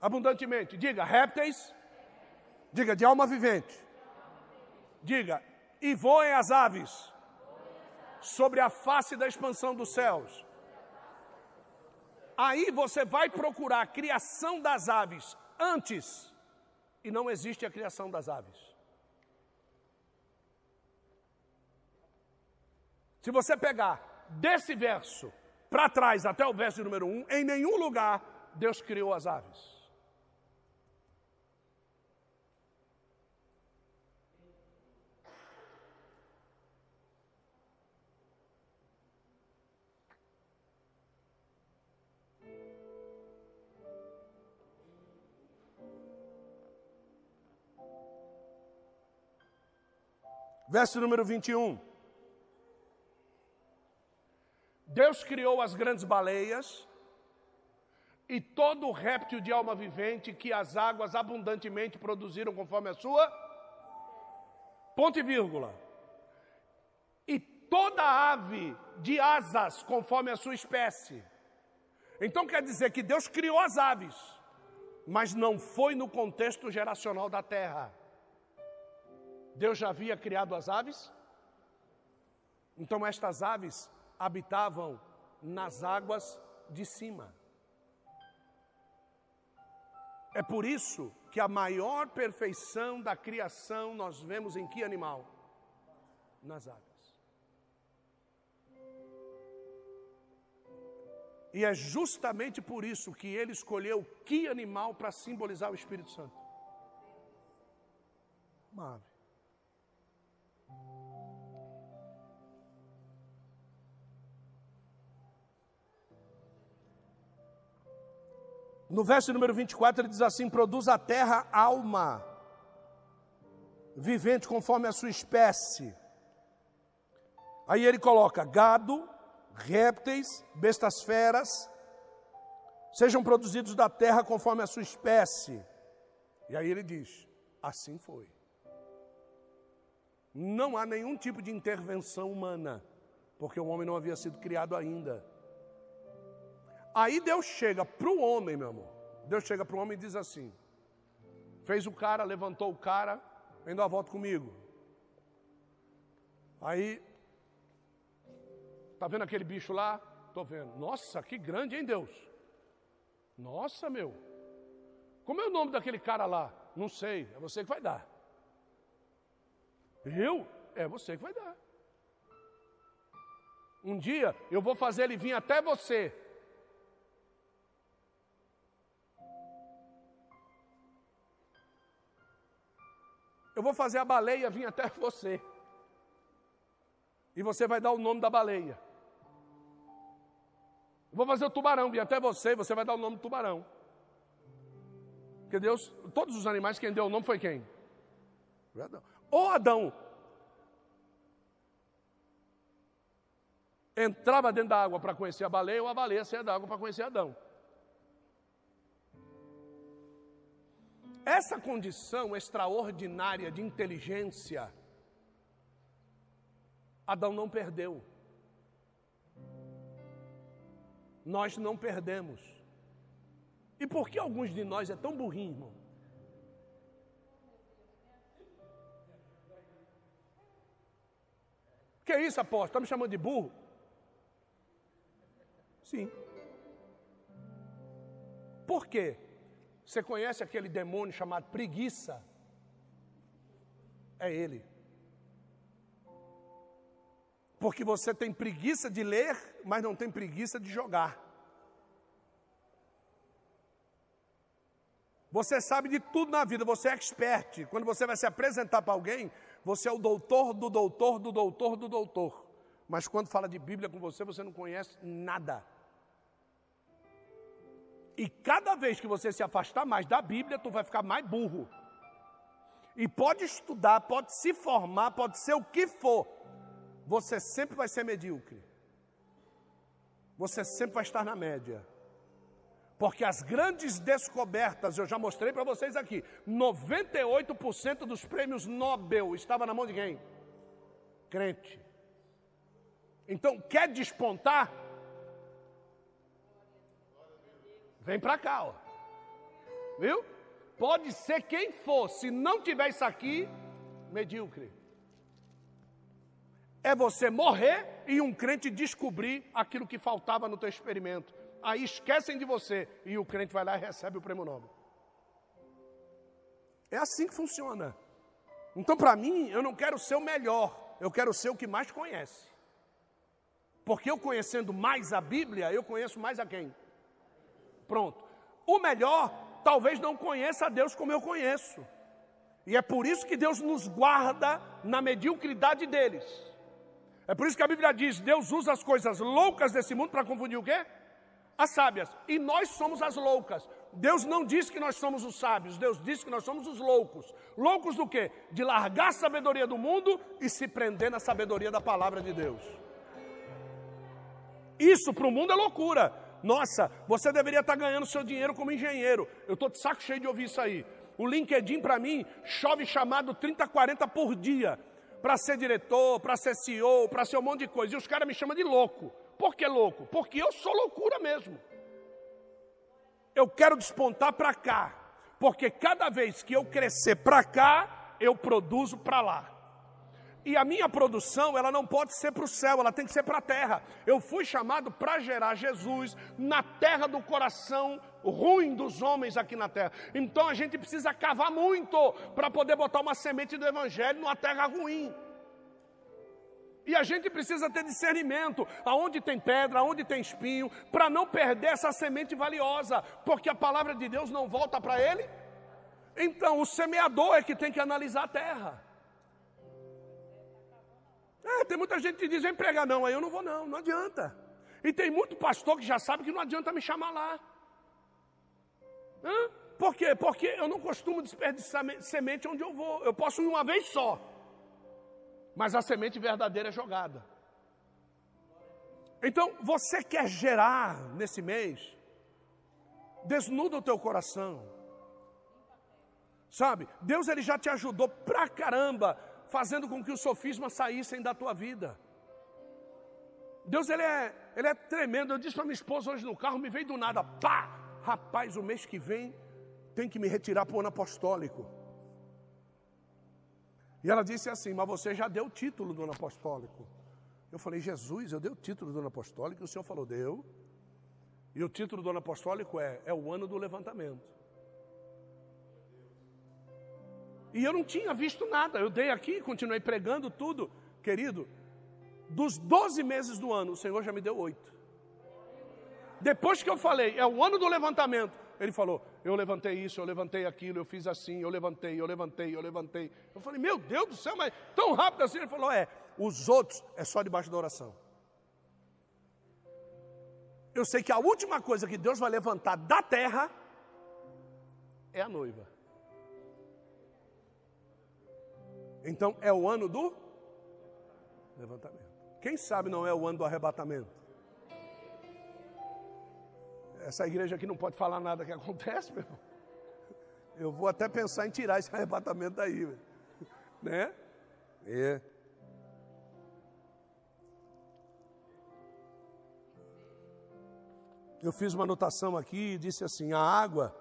Abundantemente. Diga, répteis. Diga, de alma vivente. Diga, e voem as aves sobre a face da expansão dos céus. Aí você vai procurar a criação das aves antes, e não existe a criação das aves. Se você pegar desse verso para trás até o verso número 1, em nenhum lugar Deus criou as aves. Verso número 21. Deus criou as grandes baleias e todo réptil de alma vivente que as águas abundantemente produziram conforme a sua. Ponto e vírgula. E toda ave de asas conforme a sua espécie. Então quer dizer que Deus criou as aves, mas não foi no contexto geracional da terra. Deus já havia criado as aves? Então estas aves habitavam nas águas de cima. É por isso que a maior perfeição da criação nós vemos em que animal? Nas águas. E é justamente por isso que ele escolheu que animal para simbolizar o Espírito Santo? Uma ave. No verso número 24 ele diz assim: produz a terra alma vivente conforme a sua espécie. Aí ele coloca gado, répteis, bestas feras, sejam produzidos da terra conforme a sua espécie. E aí ele diz: assim foi. Não há nenhum tipo de intervenção humana, porque o homem não havia sido criado ainda. Aí Deus chega para o homem, meu amor. Deus chega para o homem e diz assim: fez o cara, levantou o cara, vem dar a volta comigo. Aí Está vendo aquele bicho lá? Estou vendo. Nossa, que grande, hein, Deus? Nossa, meu. Como é o nome daquele cara lá? Não sei, é você que vai dar. Eu? É você que vai dar. Um dia eu vou fazer ele vir até você. Eu vou fazer a baleia vir até você. E você vai dar o nome da baleia. Vou fazer o tubarão vir até você e você vai dar o nome do tubarão. Porque Deus, todos os animais, quem deu o nome foi quem? Ou Adão entrava dentro da água para conhecer a baleia, ou a baleia saía da água para conhecer Adão. Essa condição extraordinária de inteligência, Adão não perdeu nós não perdemos. E por que alguns de nós é tão burrinho, irmão? Que é isso, apóstolo? Está me chamando de burro? Sim. Por quê? Você conhece aquele demônio chamado preguiça? É ele. Porque você tem preguiça de ler, mas não tem preguiça de jogar. Você sabe de tudo na vida, você é expert. Quando você vai se apresentar para alguém, você é o doutor do doutor do doutor do doutor. Mas quando fala de Bíblia com você, você não conhece nada. E cada vez que você se afastar mais da Bíblia, tu vai ficar mais burro. E pode estudar, pode se formar, pode ser o que for você sempre vai ser medíocre. Você sempre vai estar na média. Porque as grandes descobertas, eu já mostrei para vocês aqui, 98% dos prêmios Nobel estava na mão de quem? Crente. Então, quer despontar? Vem para cá, ó. Viu? Pode ser quem for, se não tiver isso aqui, medíocre é você morrer e um crente descobrir aquilo que faltava no teu experimento. Aí esquecem de você e o crente vai lá e recebe o prêmio Nobel. É assim que funciona. Então, para mim, eu não quero ser o melhor, eu quero ser o que mais conhece. Porque eu conhecendo mais a Bíblia, eu conheço mais a quem? Pronto. O melhor, talvez não conheça a Deus como eu conheço. E é por isso que Deus nos guarda na mediocridade deles. É por isso que a Bíblia diz: Deus usa as coisas loucas desse mundo para confundir o quê? As sábias. E nós somos as loucas. Deus não diz que nós somos os sábios, Deus diz que nós somos os loucos. Loucos do quê? De largar a sabedoria do mundo e se prender na sabedoria da palavra de Deus. Isso para o mundo é loucura. Nossa, você deveria estar ganhando seu dinheiro como engenheiro. Eu estou de saco cheio de ouvir isso aí. O LinkedIn para mim chove chamado 30, 40 por dia para ser diretor, para ser CEO, para ser um monte de coisa. E os caras me chamam de louco. Por que louco? Porque eu sou loucura mesmo. Eu quero despontar para cá. Porque cada vez que eu crescer para cá, eu produzo para lá. E a minha produção, ela não pode ser para o céu, ela tem que ser para a terra. Eu fui chamado para gerar Jesus na terra do coração ruim dos homens aqui na terra. Então a gente precisa cavar muito para poder botar uma semente do evangelho numa terra ruim. E a gente precisa ter discernimento aonde tem pedra, aonde tem espinho, para não perder essa semente valiosa, porque a palavra de Deus não volta para ele. Então, o semeador é que tem que analisar a terra. É, tem muita gente que diz, vem pregar, não, aí eu não vou não, não adianta. E tem muito pastor que já sabe que não adianta me chamar lá. Hã? Por quê? Porque eu não costumo desperdiçar semente onde eu vou. Eu posso ir uma vez só. Mas a semente verdadeira é jogada. Então, você quer gerar nesse mês? Desnuda o teu coração. Sabe? Deus ele já te ajudou pra caramba, fazendo com que os sofismas saíssem da tua vida. Deus ele é, ele é tremendo. Eu disse para minha esposa hoje no carro, me veio do nada, pá! Rapaz, o mês que vem tem que me retirar para o ano apostólico. E ela disse assim: Mas você já deu o título do ano apostólico. Eu falei: Jesus, eu dei o título do ano apostólico. E o senhor falou: Deu. E o título do ano apostólico é: É o ano do levantamento. E eu não tinha visto nada. Eu dei aqui, continuei pregando tudo. Querido, dos 12 meses do ano, o Senhor já me deu oito. Depois que eu falei, é o ano do levantamento, ele falou: Eu levantei isso, eu levantei aquilo, eu fiz assim, eu levantei, eu levantei, eu levantei. Eu falei: Meu Deus do céu, mas tão rápido assim? Ele falou: É, os outros é só debaixo da oração. Eu sei que a última coisa que Deus vai levantar da terra é a noiva. Então é o ano do levantamento. Quem sabe não é o ano do arrebatamento? Essa igreja aqui não pode falar nada que acontece, meu irmão. Eu vou até pensar em tirar esse arrebatamento daí, né? É. Eu fiz uma anotação aqui e disse assim: a água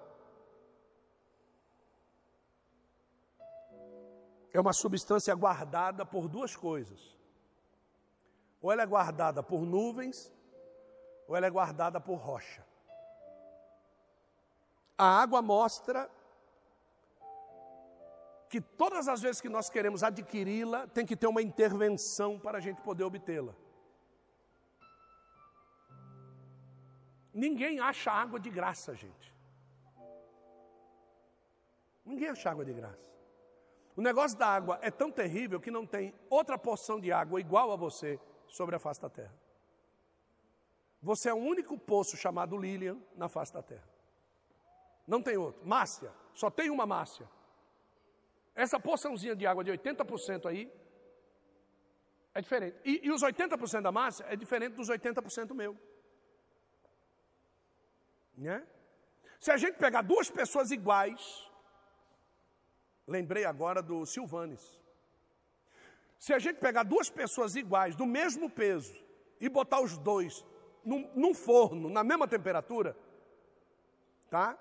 é uma substância guardada por duas coisas ou ela é guardada por nuvens, ou ela é guardada por rocha. A água mostra que todas as vezes que nós queremos adquiri-la, tem que ter uma intervenção para a gente poder obtê-la. Ninguém acha água de graça, gente. Ninguém acha água de graça. O negócio da água é tão terrível que não tem outra porção de água igual a você sobre a face da terra. Você é o único poço chamado Lilian na face da terra. Não tem outro. Márcia, só tem uma Márcia. Essa porçãozinha de água de 80% aí é diferente. E, e os 80% da Márcia é diferente dos 80% meu. Né? Se a gente pegar duas pessoas iguais, lembrei agora do Silvanes. Se a gente pegar duas pessoas iguais, do mesmo peso, e botar os dois num, num forno, na mesma temperatura, tá?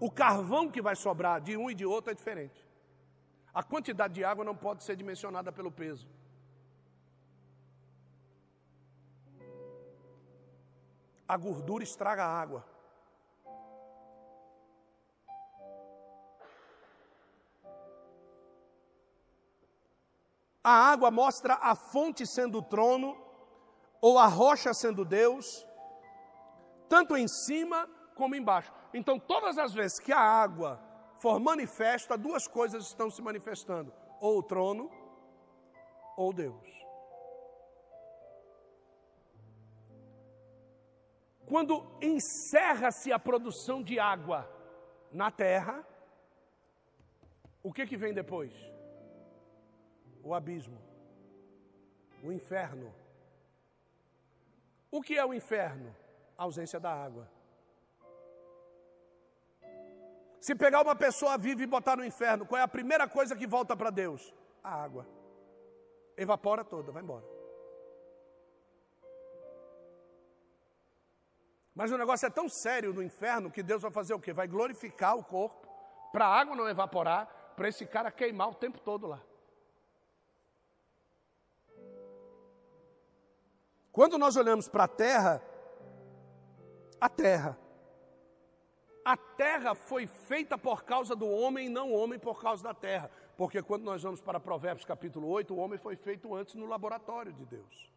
O carvão que vai sobrar de um e de outro é diferente. A quantidade de água não pode ser dimensionada pelo peso. A gordura estraga a água. A água mostra a fonte sendo o trono, ou a rocha sendo Deus, tanto em cima como embaixo. Então, todas as vezes que a água for manifesta, duas coisas estão se manifestando: ou o trono, ou Deus. Quando encerra-se a produção de água na terra, o que, que vem depois? O abismo, o inferno. O que é o inferno? A ausência da água. Se pegar uma pessoa viva e botar no inferno, qual é a primeira coisa que volta para Deus? A água. Evapora toda, vai embora. Mas o negócio é tão sério no inferno que Deus vai fazer o quê? Vai glorificar o corpo, para a água não evaporar, para esse cara queimar o tempo todo lá. Quando nós olhamos para a terra, a terra, a terra foi feita por causa do homem não o homem por causa da terra. Porque quando nós vamos para Provérbios capítulo 8, o homem foi feito antes no laboratório de Deus.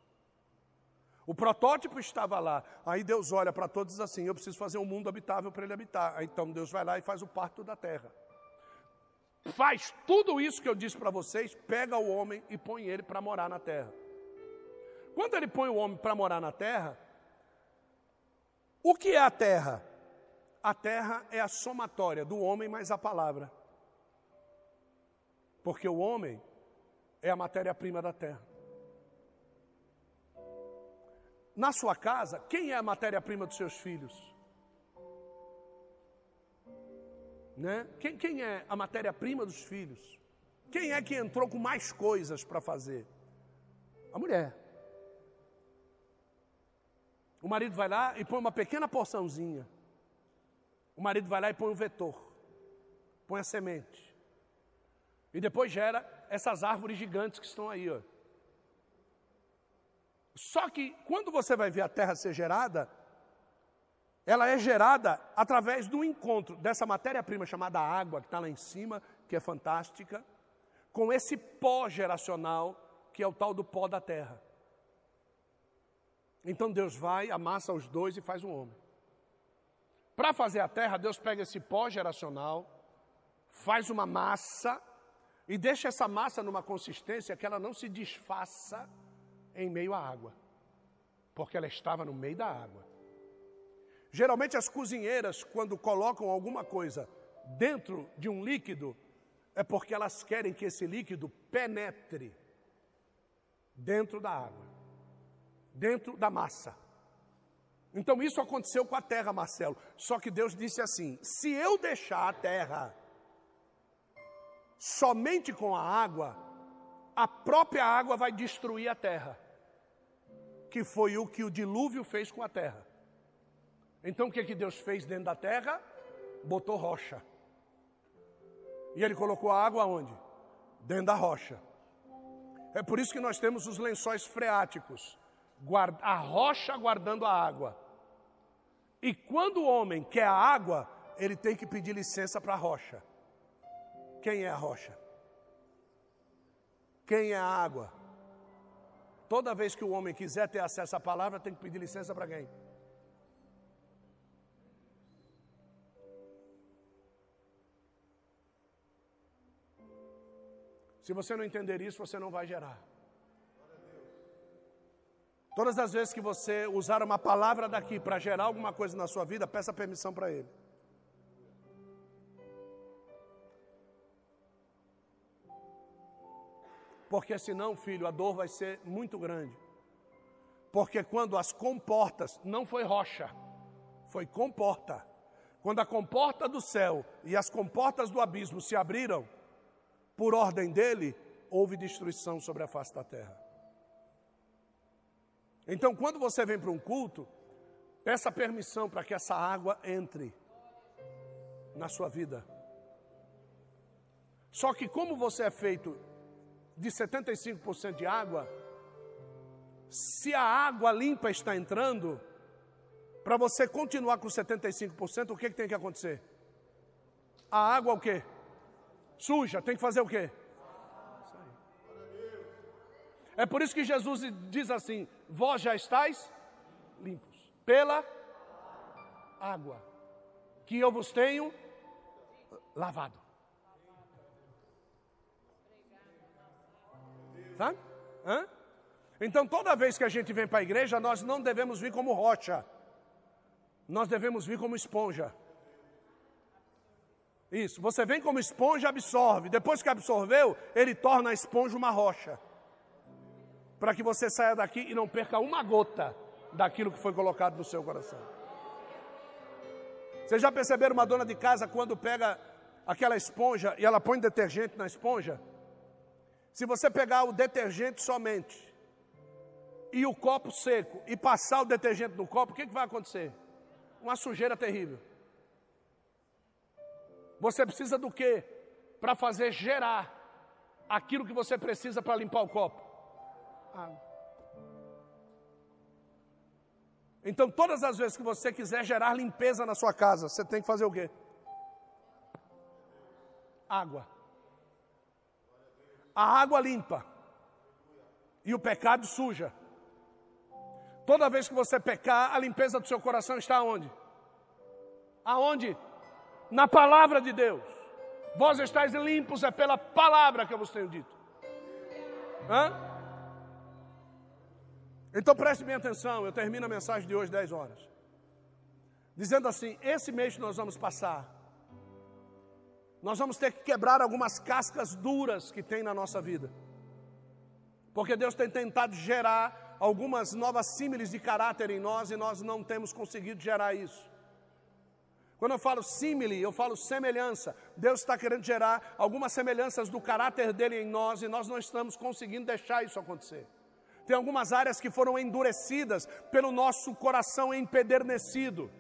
O protótipo estava lá. Aí Deus olha para todos assim: Eu preciso fazer um mundo habitável para ele habitar. Então Deus vai lá e faz o parto da terra. Faz tudo isso que eu disse para vocês, pega o homem e põe ele para morar na terra. Quando ele põe o homem para morar na terra, o que é a terra? a terra é a somatória do homem mais a palavra. Porque o homem é a matéria-prima da terra. Na sua casa, quem é a matéria-prima dos seus filhos? Né? Quem, quem é a matéria-prima dos filhos? Quem é que entrou com mais coisas para fazer? A mulher. O marido vai lá e põe uma pequena porçãozinha. O marido vai lá e põe um vetor, põe a semente. E depois gera essas árvores gigantes que estão aí, ó. Só que quando você vai ver a terra ser gerada, ela é gerada através do encontro dessa matéria-prima chamada água, que está lá em cima, que é fantástica, com esse pó geracional, que é o tal do pó da terra. Então Deus vai, amassa os dois e faz um homem. Para fazer a terra, Deus pega esse pó geracional, faz uma massa e deixa essa massa numa consistência que ela não se desfaça em meio à água, porque ela estava no meio da água. Geralmente as cozinheiras, quando colocam alguma coisa dentro de um líquido, é porque elas querem que esse líquido penetre dentro da água, dentro da massa. Então isso aconteceu com a terra, Marcelo. Só que Deus disse assim: se eu deixar a terra somente com a água, a própria água vai destruir a terra que foi o que o dilúvio fez com a terra. Então o que, que Deus fez dentro da terra? Botou rocha. E ele colocou a água onde? Dentro da rocha. É por isso que nós temos os lençóis freáticos, a rocha guardando a água. E quando o homem quer a água, ele tem que pedir licença para a rocha. Quem é a rocha? Quem é a água? Toda vez que o homem quiser ter acesso à palavra, tem que pedir licença para quem? Se você não entender isso, você não vai gerar. Todas as vezes que você usar uma palavra daqui para gerar alguma coisa na sua vida, peça permissão para ele. Porque senão, filho, a dor vai ser muito grande. Porque quando as comportas, não foi rocha, foi comporta. Quando a comporta do céu e as comportas do abismo se abriram, por ordem dele, houve destruição sobre a face da terra. Então, quando você vem para um culto, peça permissão para que essa água entre na sua vida. Só que, como você é feito de 75% de água, se a água limpa está entrando, para você continuar com 75%, o que, que tem que acontecer? A água o quê? Suja, tem que fazer o quê? É por isso que Jesus diz assim: Vós já estáis limpos pela água que eu vos tenho lavado. Sabe? Hã? Então, toda vez que a gente vem para a igreja, nós não devemos vir como rocha, nós devemos vir como esponja. Isso, você vem como esponja, absorve. Depois que absorveu, ele torna a esponja uma rocha. Para que você saia daqui e não perca uma gota daquilo que foi colocado no seu coração. Vocês já perceberam uma dona de casa quando pega aquela esponja e ela põe detergente na esponja? Se você pegar o detergente somente e o copo seco e passar o detergente no copo, o que, que vai acontecer? Uma sujeira terrível. Você precisa do que? Para fazer gerar aquilo que você precisa para limpar o copo? Água. Então, todas as vezes que você quiser gerar limpeza na sua casa, você tem que fazer o quê? Água a água limpa e o pecado suja. Toda vez que você pecar, a limpeza do seu coração está onde? Aonde? Na palavra de Deus. Vós estáis limpos é pela palavra que eu vos tenho dito. Hã? Então preste bem atenção, eu termino a mensagem de hoje 10 horas. dizendo assim: esse mês que nós vamos passar, nós vamos ter que quebrar algumas cascas duras que tem na nossa vida. Porque Deus tem tentado gerar algumas novas símiles de caráter em nós e nós não temos conseguido gerar isso. Quando eu falo símile, eu falo semelhança. Deus está querendo gerar algumas semelhanças do caráter dele em nós e nós não estamos conseguindo deixar isso acontecer. Tem algumas áreas que foram endurecidas pelo nosso coração empedernecido.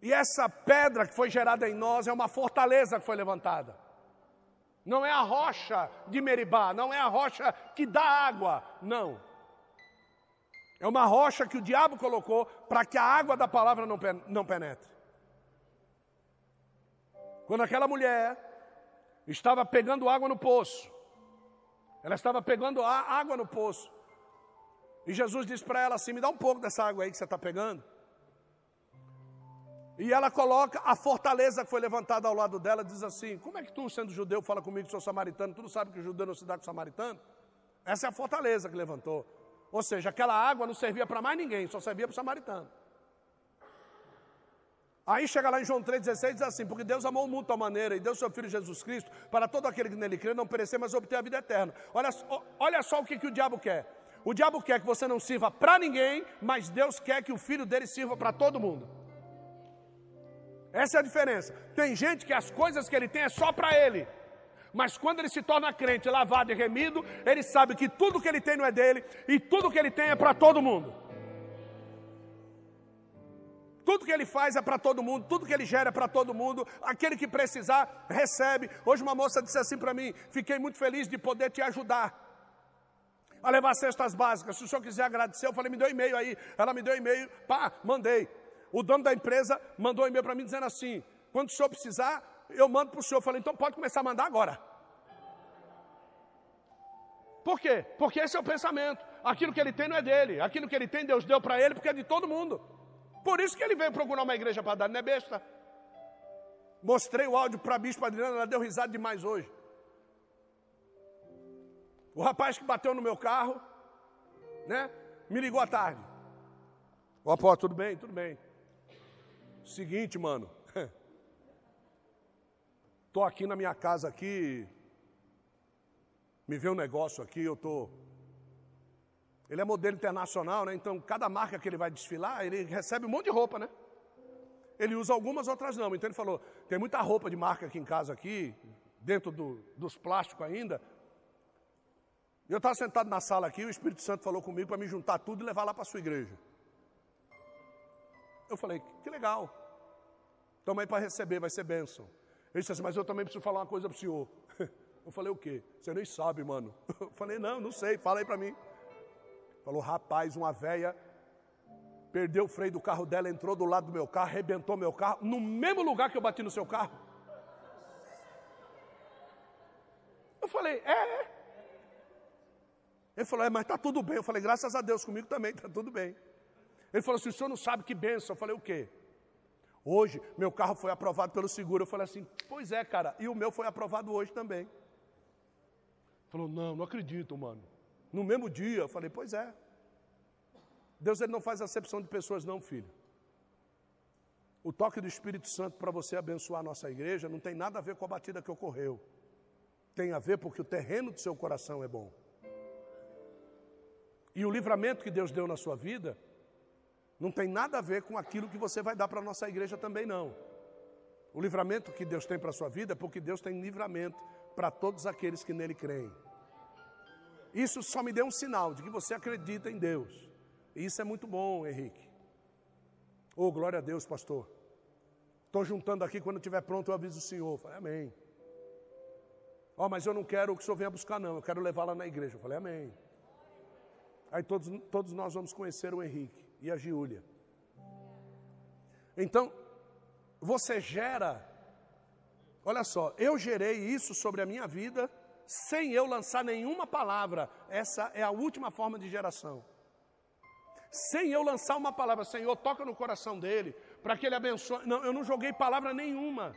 E essa pedra que foi gerada em nós é uma fortaleza que foi levantada. Não é a rocha de Meribá, não é a rocha que dá água, não. É uma rocha que o diabo colocou para que a água da palavra não, não penetre. Quando aquela mulher estava pegando água no poço, ela estava pegando água no poço, e Jesus disse para ela assim: Me dá um pouco dessa água aí que você está pegando. E ela coloca a fortaleza que foi levantada ao lado dela, diz assim: Como é que tu, sendo judeu, fala comigo que sou samaritano? Tu não sabe que o judeu não se dá com o samaritano? Essa é a fortaleza que levantou. Ou seja, aquela água não servia para mais ninguém, só servia para o samaritano. Aí chega lá em João 3,16 diz assim: Porque Deus amou o mundo de tal maneira e deu seu Filho Jesus Cristo para todo aquele que nele crê não perecer, mas obter a vida eterna. Olha, olha só o que, que o diabo quer. O diabo quer que você não sirva para ninguém, mas Deus quer que o filho dele sirva para todo mundo. Essa é a diferença. Tem gente que as coisas que ele tem é só para ele. Mas quando ele se torna crente, lavado e remido, ele sabe que tudo que ele tem não é dele e tudo que ele tem é para todo mundo. Tudo que ele faz é para todo mundo, tudo que ele gera é para todo mundo. Aquele que precisar, recebe. Hoje uma moça disse assim para mim: Fiquei muito feliz de poder te ajudar a levar cestas básicas. Se o senhor quiser agradecer, eu falei: Me deu e-mail aí. Ela me deu e-mail, pá, mandei o dono da empresa mandou um e-mail para mim dizendo assim: quando o senhor precisar, eu mando para o senhor. Eu falei, então pode começar a mandar agora. Por quê? Porque esse é o pensamento. Aquilo que ele tem não é dele. Aquilo que ele tem, Deus deu para ele, porque é de todo mundo. Por isso que ele veio procurar uma igreja para dar, não é besta. Mostrei o áudio para a bispa Adriana, ela deu risada demais hoje. O rapaz que bateu no meu carro, né? Me ligou à tarde. Ó, pô, tudo bem? Tudo bem. Seguinte, mano. Tô aqui na minha casa aqui. Me vê um negócio aqui, eu tô. Ele é modelo internacional, né? Então, cada marca que ele vai desfilar, ele recebe um monte de roupa, né? Ele usa algumas, outras não. Então ele falou: tem muita roupa de marca aqui em casa aqui, dentro do, dos plásticos ainda. Eu estava sentado na sala aqui, o Espírito Santo falou comigo para me juntar tudo e levar lá para a sua igreja. Eu falei, que legal. Toma aí para receber, vai ser bênção. Ele disse assim, mas eu também preciso falar uma coisa para o senhor. Eu falei, o quê? Você nem sabe, mano. Eu falei, não, não sei, fala aí para mim. Falou, rapaz, uma véia perdeu o freio do carro dela, entrou do lado do meu carro, arrebentou meu carro, no mesmo lugar que eu bati no seu carro. Eu falei, é. Ele falou, é, mas está tudo bem. Eu falei, graças a Deus, comigo também está tudo bem. Ele falou assim: o senhor não sabe que benção. Eu falei: o quê? Hoje, meu carro foi aprovado pelo seguro. Eu falei assim: pois é, cara, e o meu foi aprovado hoje também. Falou: não, não acredito, mano. No mesmo dia, eu falei: pois é. Deus ele não faz acepção de pessoas, não, filho. O toque do Espírito Santo para você abençoar a nossa igreja não tem nada a ver com a batida que ocorreu. Tem a ver porque o terreno do seu coração é bom. E o livramento que Deus deu na sua vida não tem nada a ver com aquilo que você vai dar para a nossa igreja também, não. O livramento que Deus tem para a sua vida é porque Deus tem livramento para todos aqueles que nele creem. Isso só me deu um sinal de que você acredita em Deus. E isso é muito bom, Henrique. Oh, glória a Deus, pastor. Estou juntando aqui, quando estiver pronto eu aviso o senhor. Eu falei, amém. Oh, mas eu não quero que o senhor venha buscar, não. Eu quero levá-la na igreja. Eu falei, amém. Aí todos, todos nós vamos conhecer o Henrique e a Giúlia. Então, você gera, olha só, eu gerei isso sobre a minha vida sem eu lançar nenhuma palavra. Essa é a última forma de geração. Sem eu lançar uma palavra, Senhor, toca no coração dele, para que ele abençoe. Não, eu não joguei palavra nenhuma.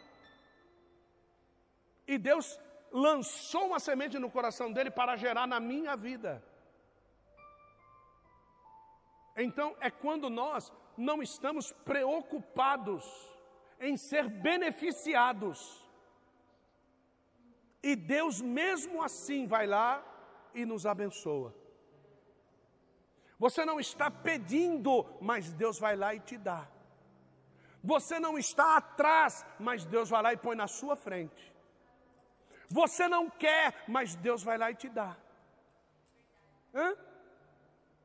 E Deus lançou uma semente no coração dele para gerar na minha vida. Então é quando nós não estamos preocupados em ser beneficiados. E Deus, mesmo assim, vai lá e nos abençoa. Você não está pedindo, mas Deus vai lá e te dá. Você não está atrás, mas Deus vai lá e põe na sua frente. Você não quer, mas Deus vai lá e te dá. Hã?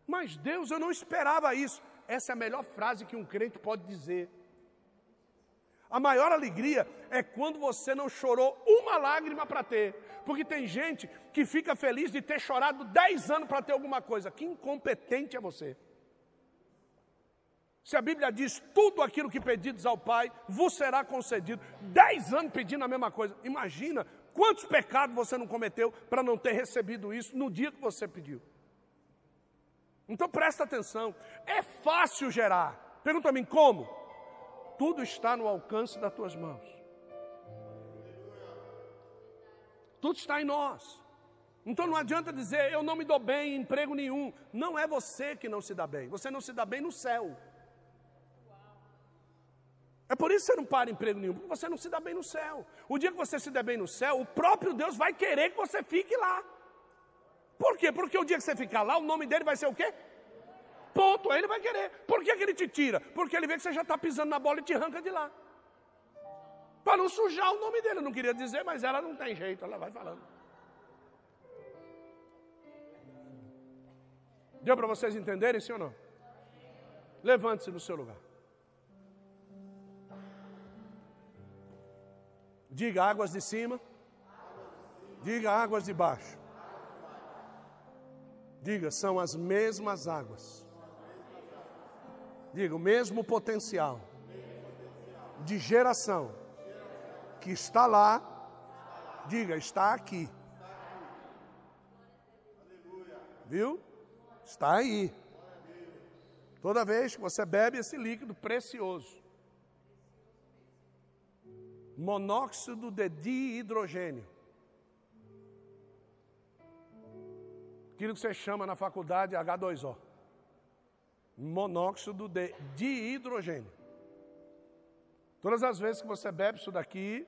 Mas Deus, eu não esperava isso. Essa é a melhor frase que um crente pode dizer. A maior alegria é quando você não chorou uma lágrima para ter. Porque tem gente que fica feliz de ter chorado dez anos para ter alguma coisa. Que incompetente é você. Se a Bíblia diz tudo aquilo que pedides ao Pai, vos será concedido. Dez anos pedindo a mesma coisa. Imagina quantos pecados você não cometeu para não ter recebido isso no dia que você pediu. Então presta atenção. É fácil gerar. Pergunta a mim como? Tudo está no alcance das tuas mãos. Tudo está em nós. Então não adianta dizer eu não me dou bem em emprego nenhum. Não é você que não se dá bem. Você não se dá bem no céu. É por isso que você não para em emprego nenhum, porque você não se dá bem no céu. O dia que você se der bem no céu, o próprio Deus vai querer que você fique lá. Por quê? Porque o dia que você ficar lá, o nome dele vai ser o quê? Ponto. Aí ele vai querer. Por que, que ele te tira? Porque ele vê que você já está pisando na bola e te arranca de lá. Para não sujar o nome dele. Eu não queria dizer, mas ela não tem jeito. Ela vai falando. Deu para vocês entenderem, sim ou não? Levante-se no seu lugar. Diga águas de cima. Diga águas de baixo. Diga, são as mesmas águas diga, o mesmo potencial de geração que está lá, diga, está aqui. Viu? Está aí. Toda vez que você bebe esse líquido precioso, monóxido de dihidrogênio, aquilo que você chama na faculdade H2O monóxido de dihidrogênio. Todas as vezes que você bebe isso daqui,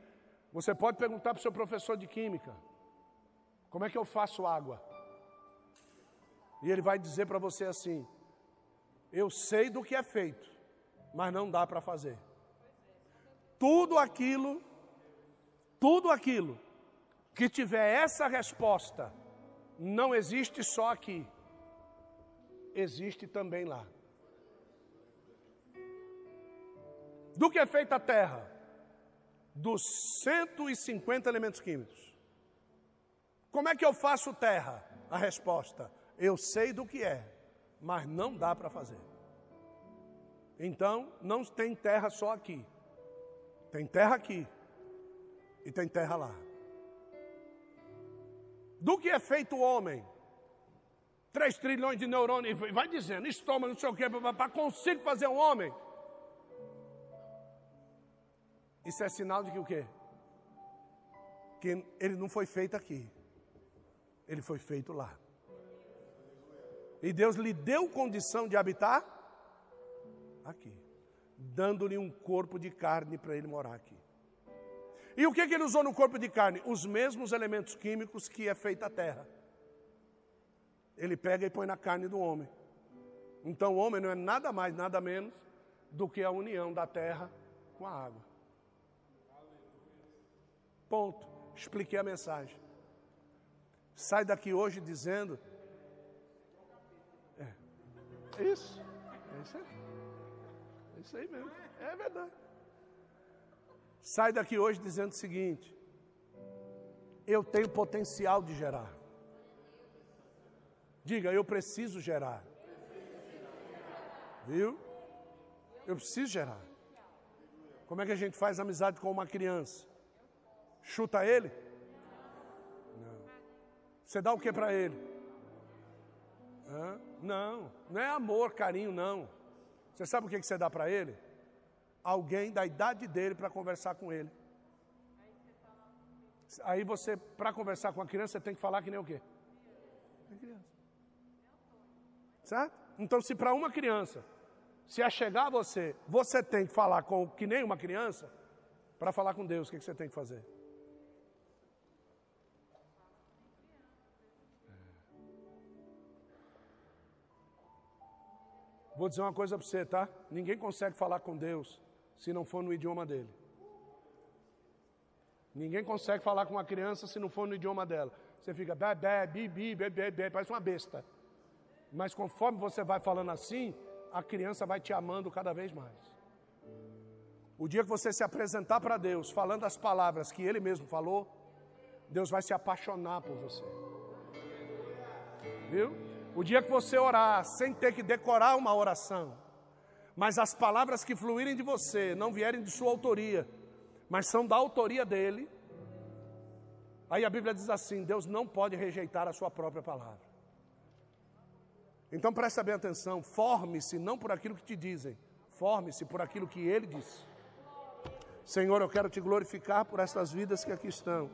você pode perguntar para o seu professor de química: como é que eu faço água? E ele vai dizer para você assim: eu sei do que é feito, mas não dá para fazer. Tudo aquilo, tudo aquilo que tiver essa resposta, não existe só aqui, existe também lá. Do que é feita a terra? Dos 150 elementos químicos. Como é que eu faço terra? A resposta: eu sei do que é, mas não dá para fazer. Então, não tem terra só aqui. Tem terra aqui e tem terra lá. Do que é feito o homem? 3 trilhões de neurônios, vai dizendo, estômago, não sei o que, para consigo fazer um homem. Isso é sinal de que o quê? Que ele não foi feito aqui. Ele foi feito lá. E Deus lhe deu condição de habitar aqui, dando-lhe um corpo de carne para ele morar aqui. E o que, que ele usou no corpo de carne? Os mesmos elementos químicos que é feita a terra. Ele pega e põe na carne do homem. Então o homem não é nada mais, nada menos do que a união da terra com a água. Ponto. Expliquei a mensagem. Sai daqui hoje dizendo. É, é isso. É isso aí. É isso aí mesmo. É verdade. Sai daqui hoje dizendo o seguinte: eu tenho potencial de gerar. Diga, eu preciso gerar. Viu? Eu preciso gerar. Como é que a gente faz amizade com uma criança? Chuta ele? Não. Você dá o que para ele? Hã? Não, não é amor, carinho, não. Você sabe o que você dá para ele? Alguém da idade dele para conversar com ele. Aí você, para conversar com a criança, você tem que falar que nem o quê? É criança. Certo? Então, se para uma criança se achegar a você, você tem que falar com que nem uma criança, para falar com Deus, o que você tem que fazer? Vou dizer uma coisa para você, tá? Ninguém consegue falar com Deus se não for no idioma dele. Ninguém consegue falar com uma criança se não for no idioma dela. Você fica bebê, bibi, bebê, bebê, parece uma besta. Mas conforme você vai falando assim, a criança vai te amando cada vez mais. O dia que você se apresentar para Deus, falando as palavras que Ele mesmo falou, Deus vai se apaixonar por você. Viu? O dia que você orar sem ter que decorar uma oração, mas as palavras que fluírem de você não vierem de sua autoria, mas são da autoria dele, aí a Bíblia diz assim: Deus não pode rejeitar a sua própria palavra. Então presta bem atenção, forme-se não por aquilo que te dizem, forme-se por aquilo que ele disse. Senhor, eu quero te glorificar por estas vidas que aqui estão.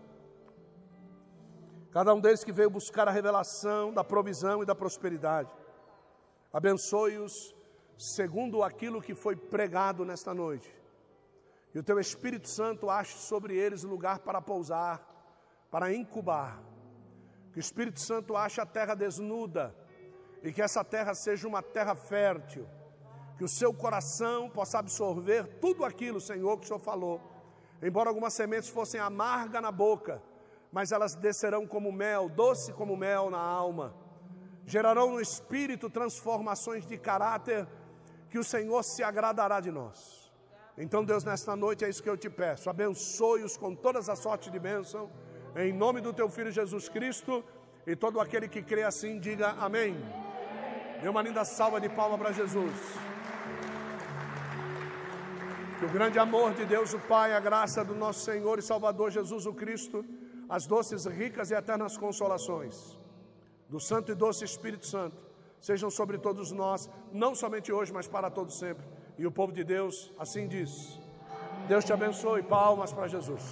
Cada um deles que veio buscar a revelação da provisão e da prosperidade. Abençoe-os segundo aquilo que foi pregado nesta noite. E o teu Espírito Santo ache sobre eles lugar para pousar, para incubar. Que o Espírito Santo ache a terra desnuda e que essa terra seja uma terra fértil. Que o seu coração possa absorver tudo aquilo, Senhor, que o Senhor falou. Embora algumas sementes fossem amargas na boca, mas elas descerão como mel, doce como mel na alma. Gerarão no espírito transformações de caráter que o Senhor se agradará de nós. Então, Deus, nesta noite é isso que eu te peço. Abençoe-os com todas as sortes de bênção, em nome do teu filho Jesus Cristo. E todo aquele que crê assim, diga amém. Dê uma linda salva de palma para Jesus. Que o grande amor de Deus, o Pai, a graça do nosso Senhor e Salvador Jesus o Cristo, as doces, ricas e eternas consolações do Santo e Doce Espírito Santo sejam sobre todos nós, não somente hoje, mas para todos sempre. E o povo de Deus assim diz. Deus te abençoe. Palmas para Jesus.